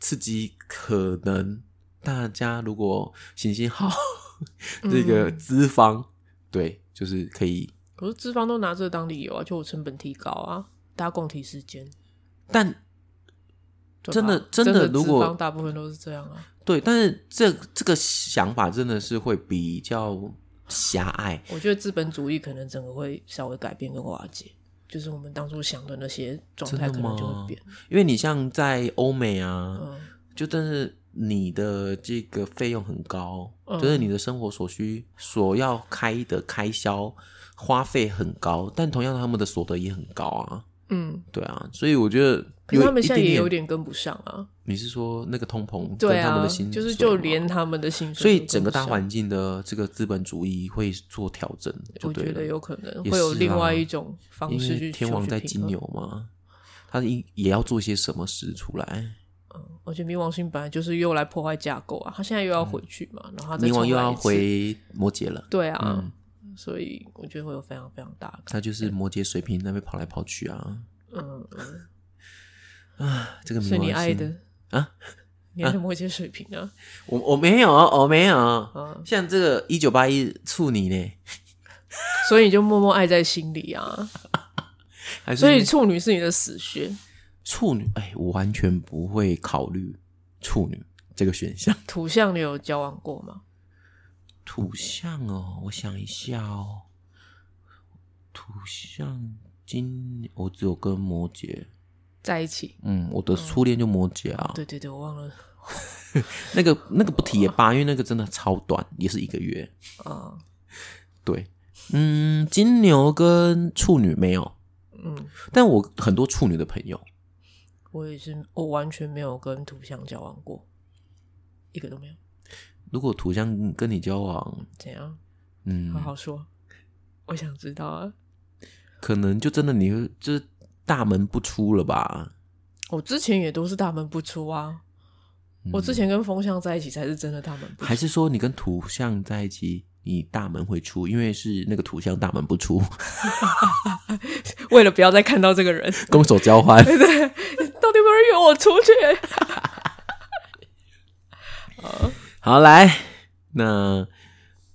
刺激可能大家如果行行好，这个资方对，就是可以，可是资方都拿这个当理由啊，就我成本提高啊，大家共体时间。但真的真真的如果大部分都是这样啊。对，但是这这个想法真的是会比较狭隘。我觉得资本主义可能整个会稍微改变跟瓦解，就是我们当初想的那些状态可能就会变。因为你像在欧美啊，嗯，就真是你的这个费用很高，嗯就是你的生活所需所要开的开销花费很高，但同样他们的所得也很高啊。嗯，对啊，所以我觉得可是他们现在也有一点点跟不上啊。你是说那个通膨对跟他们啊的薪，就是就连他们的薪水，所以整个大环，境的这个资本主义会做调整，我觉得。有可能也会有另外一种方式去天王在金。牛嘛，他应也要做些什么事出来。我觉得冥王星本来就是又来破坏架构啊，他现在又要回去嘛，然后他冥王又要回摩羯了，对啊，嗯所以我觉得会有非常非常大的他就是摩羯水瓶那边跑来跑去啊。嗯，啊，这个冥是你爱的啊？你爱的摩羯水平啊？我我没有，我没有。啊，像这个一九八一处女呢，所以你就默默爱在心里啊。所以处女是你的死穴，处女？哎，我完全不会考虑处女这个选项。土象你有交往过吗？土象哦，我想一下哦，土象今我只有跟摩羯，在一起？嗯，我的初恋就摩羯啊。对对对，我忘了，那个那个不提也罢，因为那个真的超短，也是一个月。啊，对，嗯，金牛跟处女没有，嗯，但我很多处女的朋友，我也是，我完全没有跟土象交往过，一个都没有。如果图像跟你交往，怎样？嗯好，好说，我想知道啊。可能就真的你会就是大门不出了吧？我之前也都是大门不出啊。我之前跟风象在一起才是真的大门不出，还是说你跟图像在一起，你大门会出，因为是那个图像大门不出，为了不要再看到这个人，攻守交换。对到底有没有人约我出去？好，来，那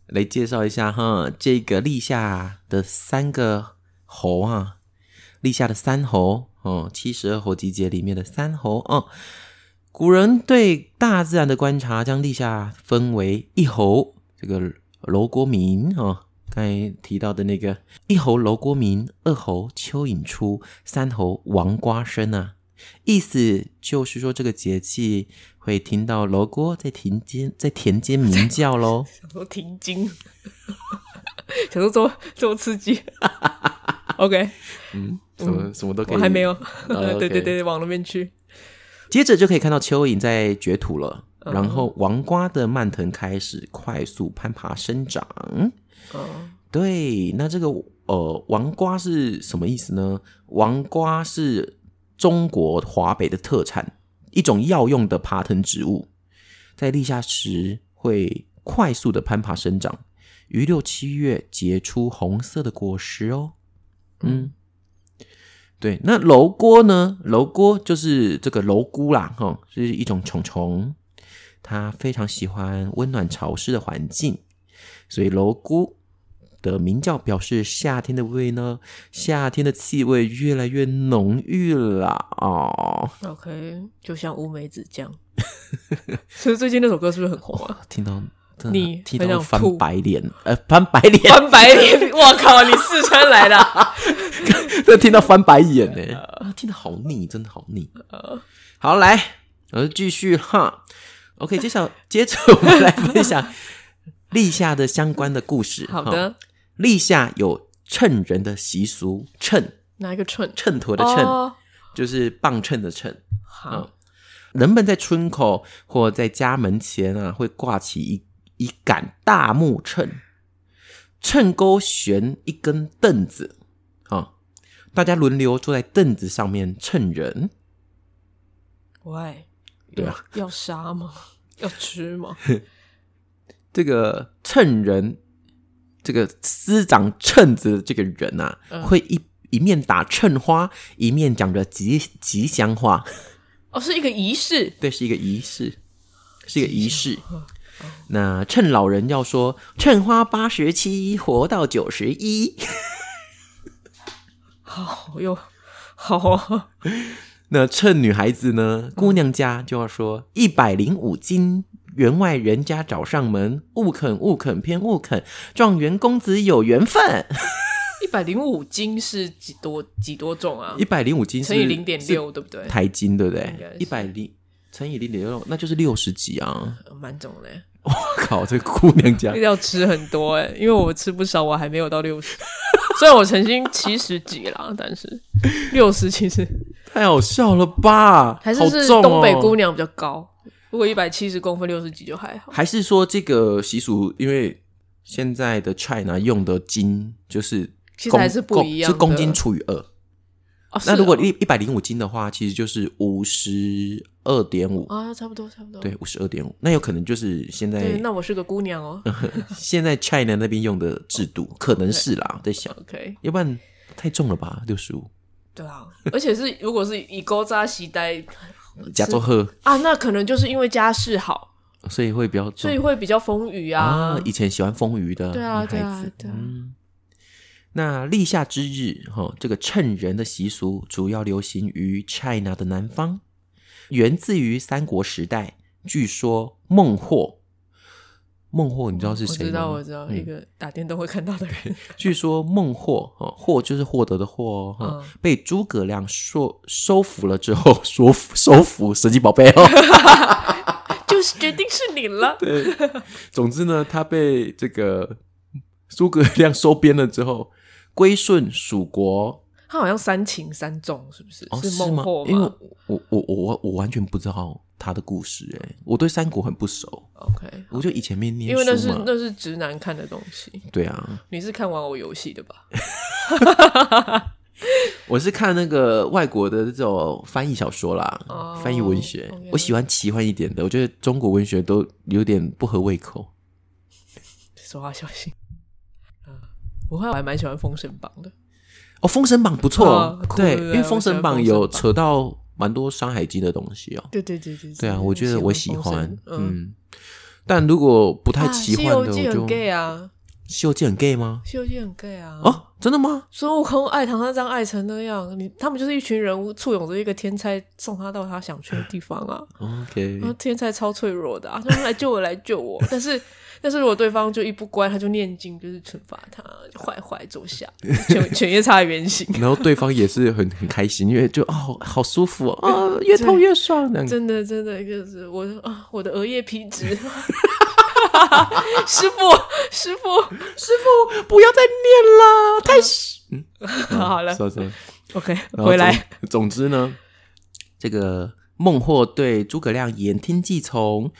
来介绍一下哈，这个立夏的三个猴啊，立夏的三猴哦，七十二猴集结里面的三猴哦。古人对大自然的观察，将立夏分为一猴，这个楼郭明哦，刚才提到的那个一猴楼郭明，二猴蚯蚓出，三猴王瓜生啊。意思就是说，这个节气会听到罗锅在田间在田间鸣叫喽。想说停经，想说这么这么刺激。OK，嗯，什么、什么都可以。我还没有。哦对对对，往那边去。接着就可以看到蚯蚓在掘土了，嗯然后王瓜的蔓藤开始快速攀爬生长。嗯对，那这个呃王瓜是什么意思呢？王瓜是中国华北的特产，一种药用的爬藤植物，在立夏时会快速的攀爬生长，于六七月结出红色的果实哦。嗯，对，那楼锅呢？楼锅就是这个楼菇啦，哈、是一种虫虫，它非常喜欢温暖潮湿的环境，所以楼菇的鸣叫表示夏天的味呢，夏天的气味越来越浓郁了哦。OK，就像乌梅子酱。所以最近那首歌是不是很红啊？听到你听到翻白脸，呃，翻白脸，翻白脸，我靠！你四川来的啊？这听到翻白眼呢，啊，听得好腻，真的好腻。好，来，呃，继续哈。OK，接下接着我们来分享立夏的相关的故事。好的，立夏有秤人的习俗，称哪一个秤，秤砣的秤，哦。就是磅秤的秤。好，人们在村口或在家门前啊，会挂起一一杆大木秤，秤钩悬一根凳子。啊，大家轮流坐在凳子上面称人。喂，对啊。要，要杀吗？要吃吗？这个秤人，这个司长秤子的这个人啊，嗯会一一面打秤花，一面讲着吉吉祥话。哦，是一个仪式。对，是一个仪式，是一个仪式。那趁老人要说“趁花八十七，活到九十一好哟，好哦，”，那趁女孩子呢，姑娘家就要说“一百零五斤”。员外人家找上门，勿肯勿肯偏勿肯，状元公子有缘分。一百零五斤是几多几多重啊一？百零五斤乘以零点六，对不对？台斤，对不对一百零乘以零点六，那就是六十几啊！呃蛮重的，我靠，这个姑娘家 要吃很多哎，因为我吃不少，我还没有到六十。虽然我曾经七十几啦，但是六十其实太好笑了吧？还是东北姑娘比较高。如果一百七十公分，六十几就还好。还是说这个习俗，因为现在的 China 用的斤就是公其实还是不一样是公斤除以二。哦，那如果一一百零五斤的话，其实就是五十二点五，哦啊，差不多差不多。对，五十二点五。那有可能就是现对，在那我是个姑娘哦。现在 China 那边用的制度，可能是啦，在想，OK，要不然太重了吧？六十五，对啊，而且是如果是以勾扎席带加州喝，啊，那可能就是因为家世好，所以会比较所以会比较丰腴啊啊。。以前喜欢丰腴的对啊，女对啊孩子，，对啊。嗯。那立夏之日，哈、这个称人的习俗主要流行于 China 的南方，源自于三国时代。据说孟获，孟获你知道是谁吗？我知道，我知道，嗯一个打电动会看到的人。据说孟获，哦，获就是获得的获，哈、嗯被诸葛亮说收服了之后，说服收服神奇宝贝哦，就是决定是你了。对，总之呢，他被这个诸葛亮收编了之后，归顺蜀国。他好像三擒三纵，是不是？哦，是孟吗获？因为我我我我完全不知道他的故事，哎，我对三国很不熟，？OK，我就以前没念因为那是。那是直男看的东西。对啊，你是看玩偶游戏的吧？我是看那个外国的这种翻译小说啦，哦翻译文学我喜欢奇幻一点的，我觉得中国文学都有点不合胃口。说话小心。嗯，我还蛮喜欢《封神榜》的。哦，《封神榜》不错，对，对因为《封神榜》有扯到蛮多《山海经》的东西哦。对对对对对啊，我觉得我喜欢，嗯，嗯。但如果不太啊奇幻的，西游记很我就《gay 啊，西游记》很 gay 吗？《西游记》很 gay 啊。哦，真的吗？孙悟空爱唐三藏爱成那样，你他们就是一群人物簇拥着一个天才，送他到他想去的地方啊。OK，然后天才超脆弱的啊，他们来救我，来救我。但是，但是如果对方就一不乖，他就念经，就是惩罚他，坏坏坐下，犬犬夜叉的原型。然后对方也是很很开心，因为就哦好舒服哦，啊越痛越爽这样。真的真的，就是我啊，我的额叶皮质。师傅，师傅，师傅 不要再念了，太嗯好了算了算了。，OK，回来。总。总之呢，这个孟获对诸葛亮言听计从。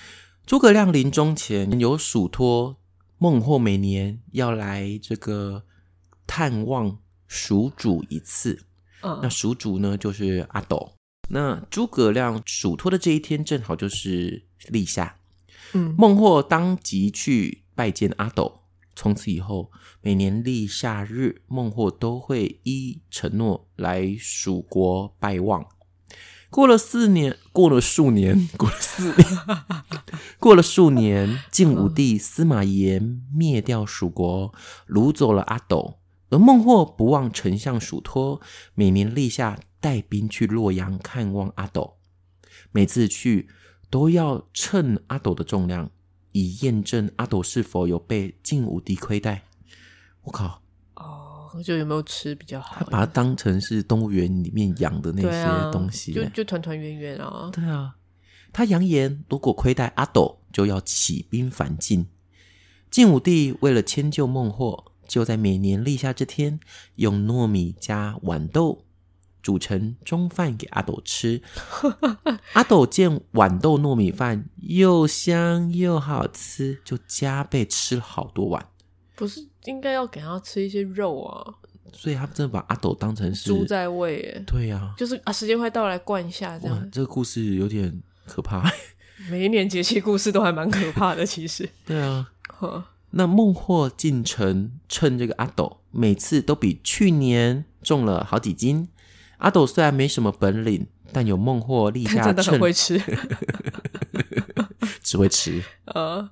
诸葛亮临终前有嘱托孟获每年要来这个探望蜀主一次。那嗯，蜀主呢，就是阿斗。那诸葛亮嘱托的这一天，正好就是立夏。嗯，孟获当即去拜见阿斗。从此以后，每年立夏日，孟获都会依承诺来蜀国拜望。过了四年，过了数年，过了四年，过了数年，晋武帝司马炎灭掉蜀国，掳走了阿斗。而孟获不忘丞相嘱托，每年立夏带兵去洛阳看望阿斗。每次去都要称阿斗的重量，以验证阿斗是否有被晋武帝亏待。我靠，哦，就有没有吃比较好他？把它当成是动物园里面养的那些东西、就欸就团团圆圆啊。对啊，他扬言如果亏待阿斗，就要起兵反晋。晋武帝为了迁就孟获，就在每年立夏这天，用糯米加豌豆煮成中饭给阿斗吃。阿斗见豌豆糯米饭又香又好吃，就加倍吃了好多碗。不是应该要给他吃一些肉啊？所以他们真的把阿斗当成是猪在喂，耶，对呀、就是啊，时间快到了，来灌一下这样，。这个故事有点可怕。每一年节气故事都还蛮可怕的，其实。对啊，呵那孟获进城趁这个阿斗，每次都比去年重了好几斤。阿斗虽然没什么本领，但有孟获立下真的很称，会吃。只会吃。呃，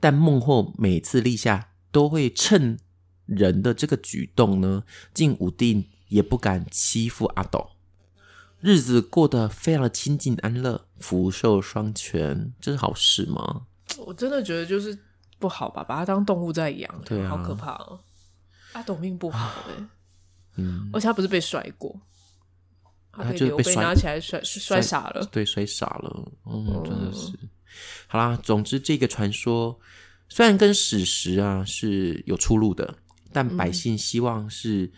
但孟获每次立下都会趁人的这个举动呢，晋武帝也不敢欺负阿斗，日子过得非常的清静安乐，福寿双全，这是好事吗？我真的觉得就是不好吧，把它当动物在养，对啊好可怕哦。阿斗命不好哎、嗯，而且他不是被摔过，他就被拿起来甩摔傻了。对，摔傻了，嗯，真的是。好啦，总之这个传说虽然跟史实啊是有出入的，但百姓希望是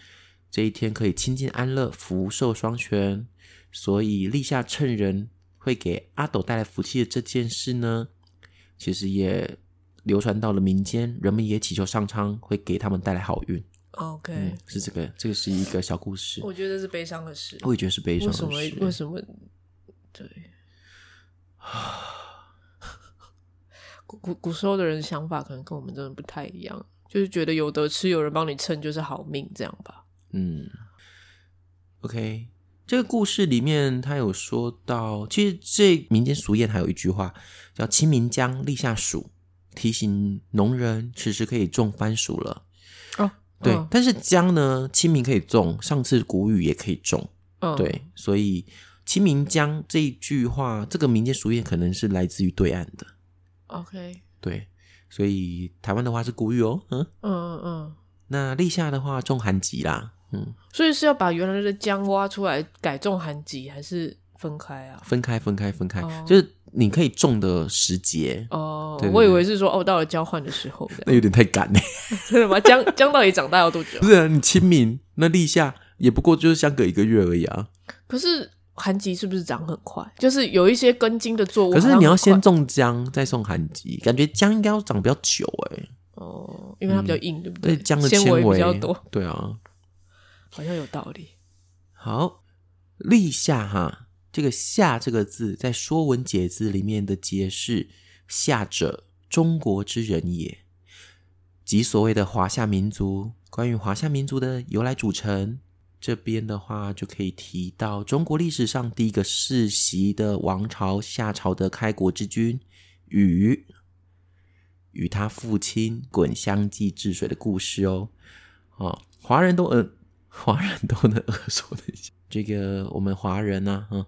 这一天可以清净安乐、福寿双全，所以立下趁人会给阿斗带来福气的这件事呢，其实也流传到了民间，人们也祈求上苍会给他们带来好运。OK，、嗯，是这个，这个是一个小故事，我觉得是悲伤的事。我也觉得是悲伤为什么？的事。为什么？对，古古古时候的人想法可能跟我们真的不太一样，就是觉得有得吃，有人帮你撑就是好命，这样吧。嗯，OK，这个故事里面他有说到，其实这民间俗谚还有一句话叫“清明江立夏暑”，提醒农人此时可以种番薯了。哦，对，嗯但是江呢，清明可以种，上次谷雨也可以种，嗯，对，所以清明江这一句话，这个民间俗谚可能是来自于对岸的，，OK，对，所以台湾的话是谷雨哦，嗯，嗯嗯嗯，那立夏的话种寒极啦，嗯，所以是要把原来的姜挖出来改种寒极，还是分开啊？分开，分开，分开，哦就是你可以种的时节，哦对，对我以为是说哦，到了交换的时候的，那有点太赶嘞。真的吗？姜姜到底长大要多久不？是啊，你清明那立夏也不过就是相隔一个月而已啊。可是寒极是不是长很快？就是有一些根茎的作物，可是你要先种种姜，再送寒极，感觉姜应该要长比较久哎、哦，因为它比较硬，对不对对？姜的纤纤维比较多，对啊。好像有道理。好，立夏哈，这个夏这个字在《说文解字》里面的解释，夏者，中国之人也，即所谓的华夏民族。关于华夏民族的由来组成，这边的话就可以提到中国历史上第一个世袭的王朝夏朝的开国之君禹，与他父亲鲧相继治水的故事哦。哦，华人都耳，华人都能耳熟能详。这个我们华人呢、啊，嗯，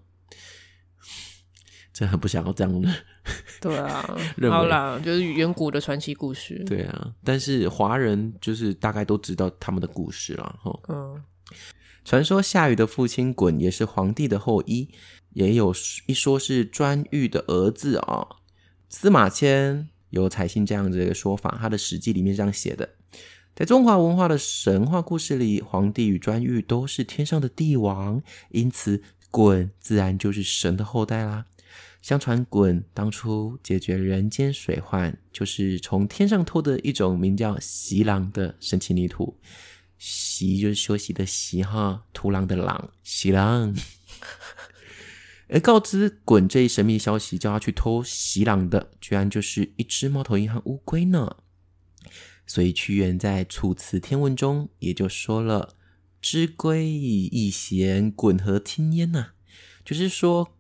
真的很不想要这样的。对啊 好啦，就是远古的传奇故事。，对啊，但是华人就是大概都知道他们的故事了。哈。嗯，传说夏禹的父亲鲧也是皇帝的后裔，也有一说是颛顼的儿子啊、司马迁有采信这样子的一个说法，他的《史记》里面这样写的：在中华文化的神话故事里，皇帝与颛顼都是天上的帝王，因此鲧自然就是神的后代啦。相传鲧当初解决人间水患，就是从天上偷的一种名叫席壤的神奇泥土。席就是休息的席哈，土壤的狼，席狼。而 告知鲧这一神秘消息，叫他去偷席狼的，居然就是一只猫头鹰和乌龟呢。所以屈原在《楚辞天问》中也就说了：“知归亦贤，鲧何听焉呐？”就是说。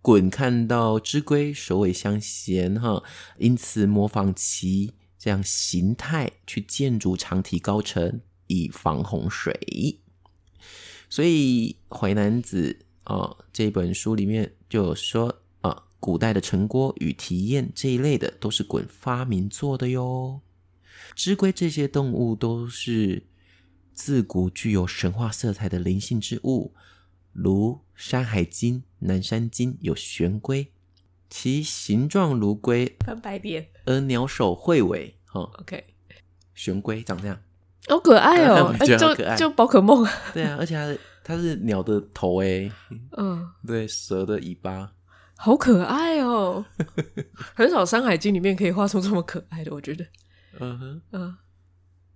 鲧看到知龟首尾相衔，哈，因此模仿其这样形态去建筑长堤高城，以防洪水。所以《淮南子》啊这本书里面就有说啊，古代的城郭与体验这一类的都是鲧发明做的哟。知龟这些动物都是自古具有神话色彩的灵性之物。如《山海经》《南山经》有玄龟，其形状如龟，翻白眼。而鸟首喙尾，哈、哦，OK，玄龟长这样，好可爱哦、我觉得好就就宝可梦。对啊，而且它的它是鸟的头，诶，嗯，对，蛇的尾巴，好可爱哦、很少《山海经》里面可以画出这么可爱的，我觉得。嗯哼。嗯，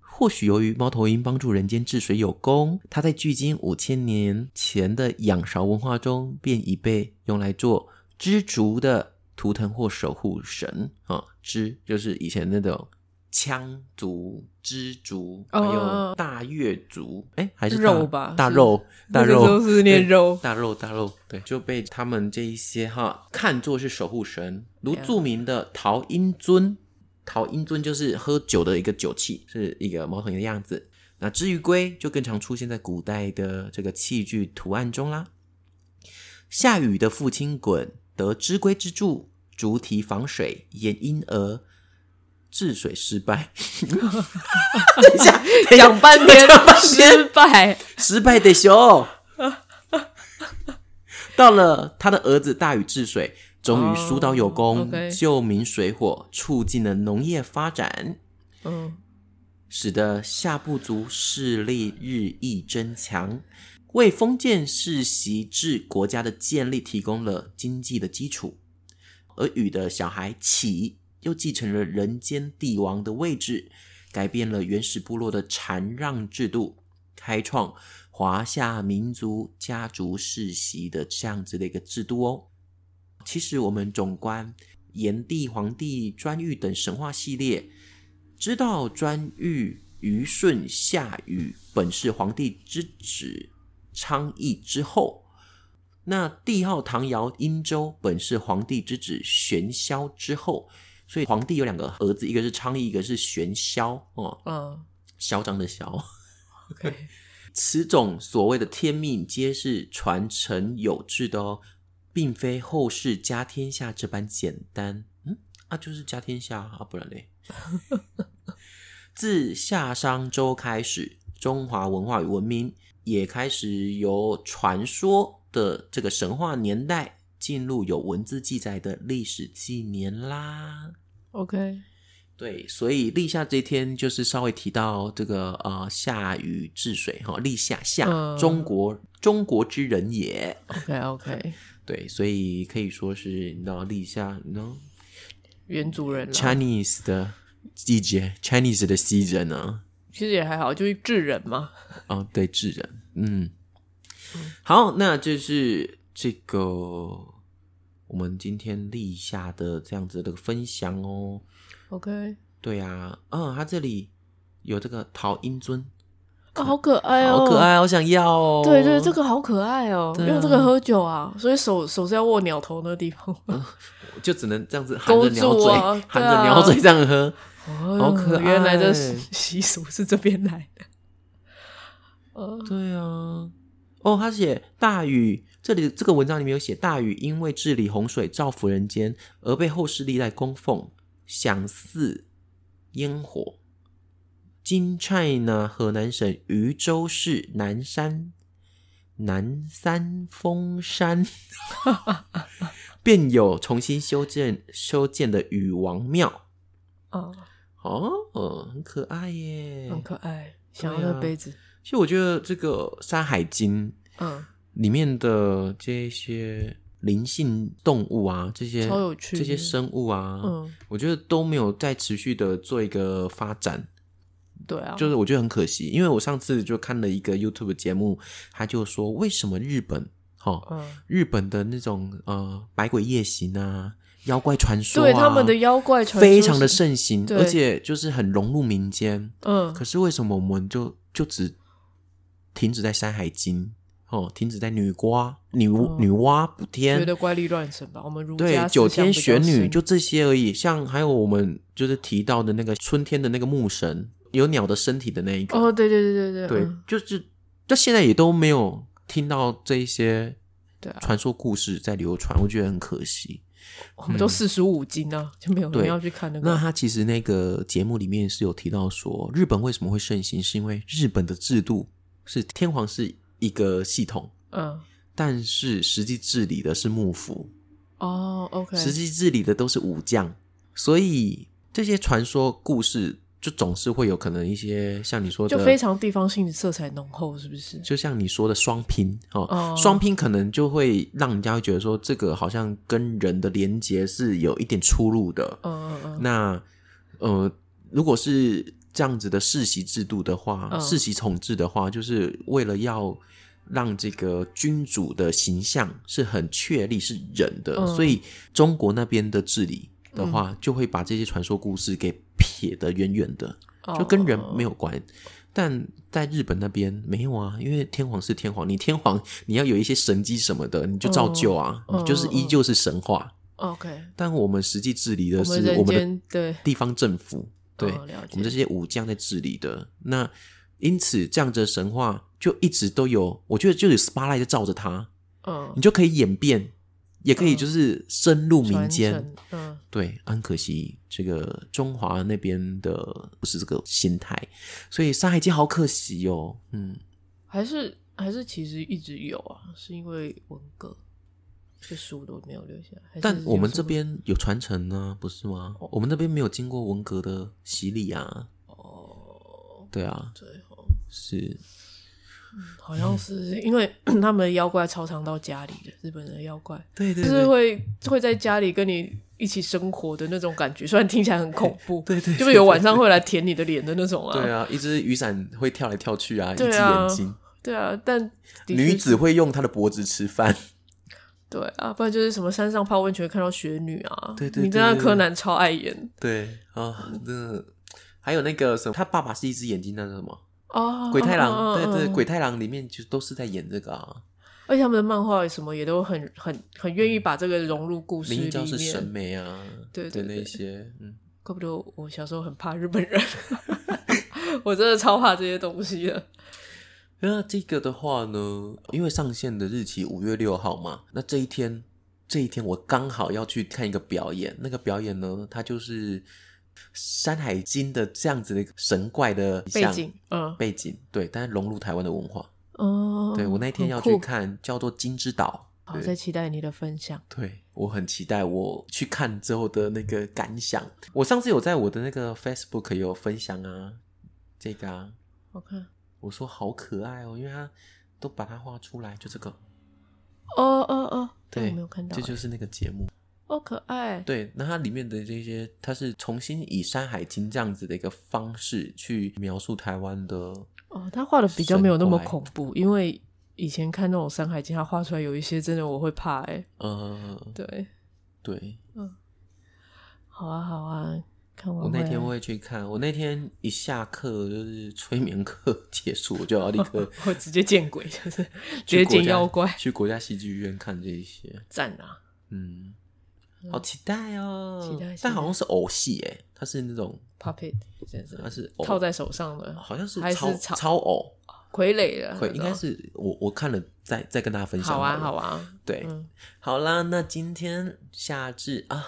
或许由于猫头鹰帮助人间治水有功，它在距今五千年前的仰韶文化中便已被用来做知足的图腾或守护神啊。知就是以前那种羌族、知足，还哦有大月足，哎、还是肉吧大肉，大肉是念肉大肉大肉，对，就被他们这一些哈看作是守护神，如著名的陶阴尊。陶阴尊就是喝酒的一个酒器，是一个猫头鹰的样子。那至于龟，就更常出现在古代的这个器具图案中啦。夏禹的父亲鲧得知龟之助，竹提防水，也因而治水失败。等一下，等一下讲半天讲半天失败。失败的熊。到了他的儿子大禹治水，终于疏导有功，救民水火，促进了农业发展，嗯，使得夏部族势力日益增强，为封建世袭制国家的建立提供了经济的基础。而禹的小孩启又继承了人间帝王的位置，改变了原始部落的禅让制度，开创华夏民族家族世袭的这样子的一个制度哦。其实我们总观炎帝、黄帝、颛顼等神话系列，知道颛顼、虞舜、夏禹本是皇帝之子昌邑之后，那帝号唐尧殷周本是皇帝之子玄霄之后，所以皇帝有两个儿子，一个是昌邑，一个是玄霄哦，嗯嚣张的嚣。，OK，此种所谓的天命，皆是传承有致的哦，并非后世家天下这般简单。嗯，啊，就是家天下啊，不然嘞。自夏商周开始，中华文化与文明也开始由传说的这个神话年代进入有文字记载的历史纪年啦。OK，对，所以立夏这一天就是稍微提到这个呃夏禹治水哈，立夏夏、嗯中国中国之人也。OK OK，对，所以可以说是你知道立夏，你知道原族人啦，Chinese 的季节，Chinese 的 season 啊。其实也还好，就是智人嘛。哦，对，智人，嗯，好，那就是这个我们今天立下的这样子的分享哦。OK，对啊，嗯，它这里有这个陶英尊，哦，好可爱哦，好可。爱，好想要哦。对对，这个好可爱哦，用这个喝酒啊，所以手手是要握鸟头那个地方。就只能这样子含勾着鸟嘴，啊含着鸟嘴这样喝。哦好可爱原来这习俗是这边来的。呃，对啊，哦，他写大禹，这里这个文章里面有写大禹因为治理洪水、造福人间，而被后世历代供奉，享祀烟火。金 China 河南省禹州市南山南山峰山，便有重新修建修建的禹王庙。哦，哦，很可爱耶，很可爱，想要对啊那杯子。其实我觉得这个《山海经》嗯，里面的这些灵性动物啊，这些超有趣这些生物啊，嗯，我觉得都没有在持续的做一个发展，对啊，就是我觉得很可惜。因为我上次就看了一个 YouTube 节目，他就说为什么日本，哈、嗯，日本的那种呃百鬼夜行啊、妖怪传说、啊，对他们的妖怪传说非常的，盛行，而且就是很融入民间。嗯。可是为什么我们就就只停止在《山海经》哦，停止在女娲、女、哦女娲补天觉，得怪力乱神吧？我们儒对，九天玄女就这些而已。像还有我们就是提到的那个春天的那个木神，有鸟的身体的那一个，哦，对对对对对，嗯就是到现在也都没有听到这一些传说故事在流传，我觉得很可惜。我们都四书五经啊，就没有人对要去看那那。他其实那个节目里面是有提到说，日本为什么会盛行，是因为日本的制度是天皇是一个系统，嗯，但是实际治理的是幕府，哦，OK，实际治理的都是武将，所以这些传说故事就总是会有可能一些像你说的，就非常地方性的色彩浓厚，是不是？就像你说的双拼哦哦，双、拼可能就会让人家会觉得说，这个好像跟人的连接是有一点出入的。嗯嗯嗯，那呃，如果是这样子的世袭制度的话，嗯。世袭统治的话，就是为了要让这个君主的形象是很确立是人的，嗯。所以中国那边的治理的话，就会把这些传说故事给撇得远远的，就跟人没有。有关。但在日本那边没有啊，因为天皇是天皇，你天皇你要有一些神机什么的，你就照旧啊，就是依旧是神话。OK，但我们实际治理的是我们的对。地方政府，对、哦我们这些武将在治理的。那因此，这样子的神话就一直都有，我觉得就有 spotlight 在照着它，嗯你就可以演变，也可以嗯就是深入民间。承嗯对，很可惜，这个中华那边的不是这个心态，所以《山海经》好可惜哦。嗯，还是还是其实一直有啊，是因为文革这书都没有留下来。但我们这边有传承呢，不是吗？我们那边没有经过文革的洗礼啊。哦，对啊，对哦，是好像是因为 他们的妖怪超常到家里的，日本人的妖怪对对就是会会在家里跟你一起生活的那种感觉，虽然听起来很恐怖，对对，就是有晚上会来舔你的脸的那种啊。对啊，一只雨伞会跳来跳去啊，一只眼睛。对啊，但女子会用她的脖子吃饭。对啊，不然就是什么山上泡温泉看到雪女啊，对对你知道柯南超爱演对啊，真的。还有那个什么，他爸爸是一只眼睛，那是什么？哦，鬼太郎，嗯对对，，鬼太郎里面就都是在演这个啊。而且他们的漫画什么也都很很很愿意把这个融入故事里灵异教是审，美啊，对对那些，嗯，怪不得我小时候很怕日本人，我真的超怕这些东西的。那这个的话呢，因为上线的日期五月六号嘛，那这一天，这一天我刚好要去看一个表演。那个表演呢，它就是《山海经》的这样子的一个神怪的背景，嗯背景，对，但是融入台湾的文化。哦，对我那天要去看，叫做《金之岛》。好，在期待你的分享。对我很期待我去看之后的那个感想。我上次有在我的那个 Facebook 有分享啊，这个啊，我看，我说好可爱哦，因为他都把它画出来，就这个，哦哦哦，对，我没有看到欸，这就是那个节目。哦，可爱。对，那它里面的这些，它是重新以《山海经》这样子的一个方式去描述台湾的，哦，他画的比较没有那么恐怖，因为以前看那种《山海经》，他画出来有一些真的我会怕哎。呃，对，对，嗯好啊好啊，看完我那天会去看，我那天一下课就是催眠课 结束，我就要立 刻我直接见鬼，就是直接去国家见妖怪，去国家戏剧院看这一些，赞啊！嗯，好期待哦，期待期待但好像是偶戏诶，它是那种 puppet 真是它是偶套在手上的，好像是超超超偶，傀儡的，傀应该是我我看了再再跟大家分享好啊好啊，对，嗯好啦，那今天夏至啊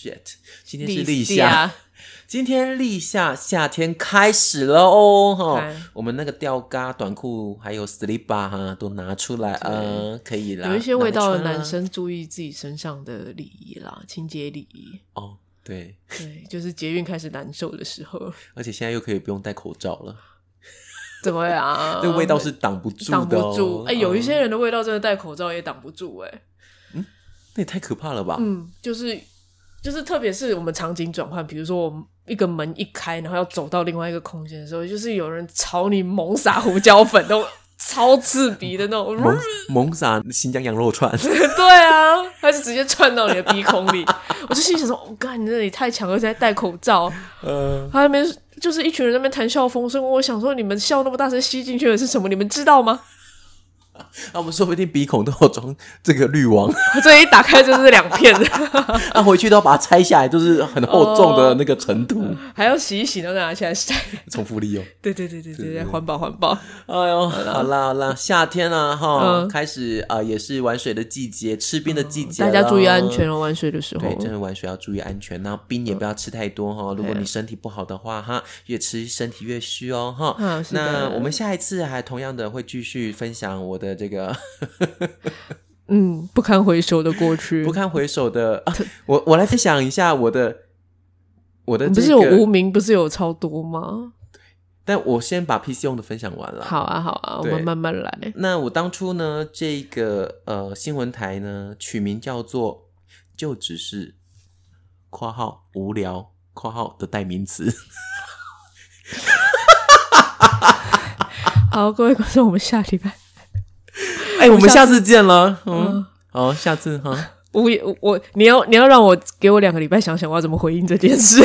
，shit，今天是立立夏。夏，今天立夏，夏天开始了哦，我们那个吊嘎、短裤还有 slipper 哈都拿出来，呃，可以啦，有一些味道的男生注意自己身上的礼仪啦，清洁礼仪。哦，对，对，就是捷运开始难受的时候，而且现在又可以不用戴口罩了，怎么样？这味道是挡不住挡的、哦，不住。哎、有一些嗯人的味道真的戴口罩也挡不住、哎，那也太可怕了吧？嗯，就是就是，特别是我们场景转换，比如说我们一个门一开，然后要走到另外一个空间的时候，就是有人朝你猛撒胡椒粉，那种超刺鼻的那种，猛猛撒新疆羊肉串，对啊，他就直接窜到你的鼻孔里。我就心里想说，我、干，你那里太强了，而且还戴口罩。呃，他那边就是一群人在那边谈笑风生，我想说，你们笑那么大声，吸进去的是什么？你们知道吗？那我们说不定鼻孔都有装这个滤网，这一打开就是两片的，那回去都要把它拆下来，就是很厚重的那个尘土，还要洗一洗，然后再拿起来晒。重复利用。对对对对对对，环保环保。哎呦，好啦好啦，夏天啊哈，嗯开始啊、呃也是玩水的季节，吃冰的季节、大家注意安全。哦，玩水的时候。对，真的玩水要注意安全，然后冰也不要吃太多哈。如果你身体不好的话哈，越吃身体越虚哦哈。那我们下一次还同样的会继续分享我的这个嗯，不堪回首的过去。不堪回首的，啊、我我来分享一下我的我的、这个、不是有无名，不是有超多吗？但我先把 PC 用的分享完了。好啊，好啊，我们慢慢来。那我当初呢，这个呃新闻台呢取名叫做“就只是（括号无聊）（括号的代名词 好，各位观众，我们下礼拜）。哎，我们下次见了。嗯，好，下次哈。我也我你要你要让我给我两个礼拜想想我要怎么回应这件事，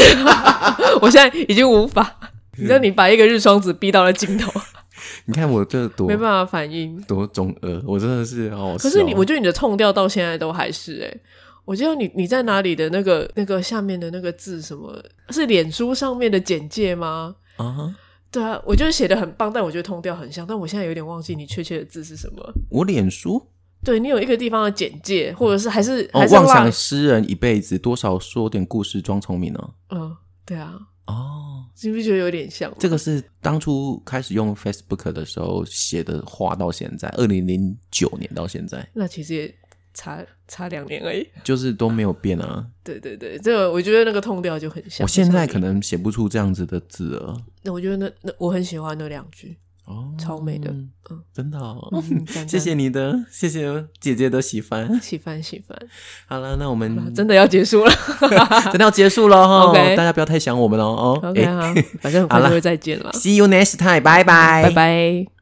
我现在已经无法。你知道你把一个日双子逼到了尽头，你看我这多没办法反应。多中二，我真的是好好。可是你，我觉得你的痛调到现在都还是哎、我记得你你在哪里的那个那个下面的那个字什么是脸书上面的简介吗？啊，对啊，我就是写的很棒，但我觉得通调很像，但我现在有点忘记你确切的字是什么。我脸书对你有一个地方的简介，或者是还是、哦还，是妄想诗人一辈子，多少说点故事装聪明呢？嗯，对啊，哦，你不是觉得有点像吗？这个是当初开始用 Facebook 的时候写的话，到现在二零零九年到现在，那其实也差差两年而已。就是都没有变啊。对对对，这个我觉得那个痛调就很像。我现在可能，能写不出这样子的字了。那我觉得那那我很喜欢那两句，哦，超美的嗯嗯，真的、哦，谢谢你的，谢谢姐姐的喜欢。喜欢喜欢，好了，那我们真的要结束了。真的要结束了哈大家不要太想我们了哦。OK 诶好，反正很快就会再见了，See you next time，拜拜，拜拜。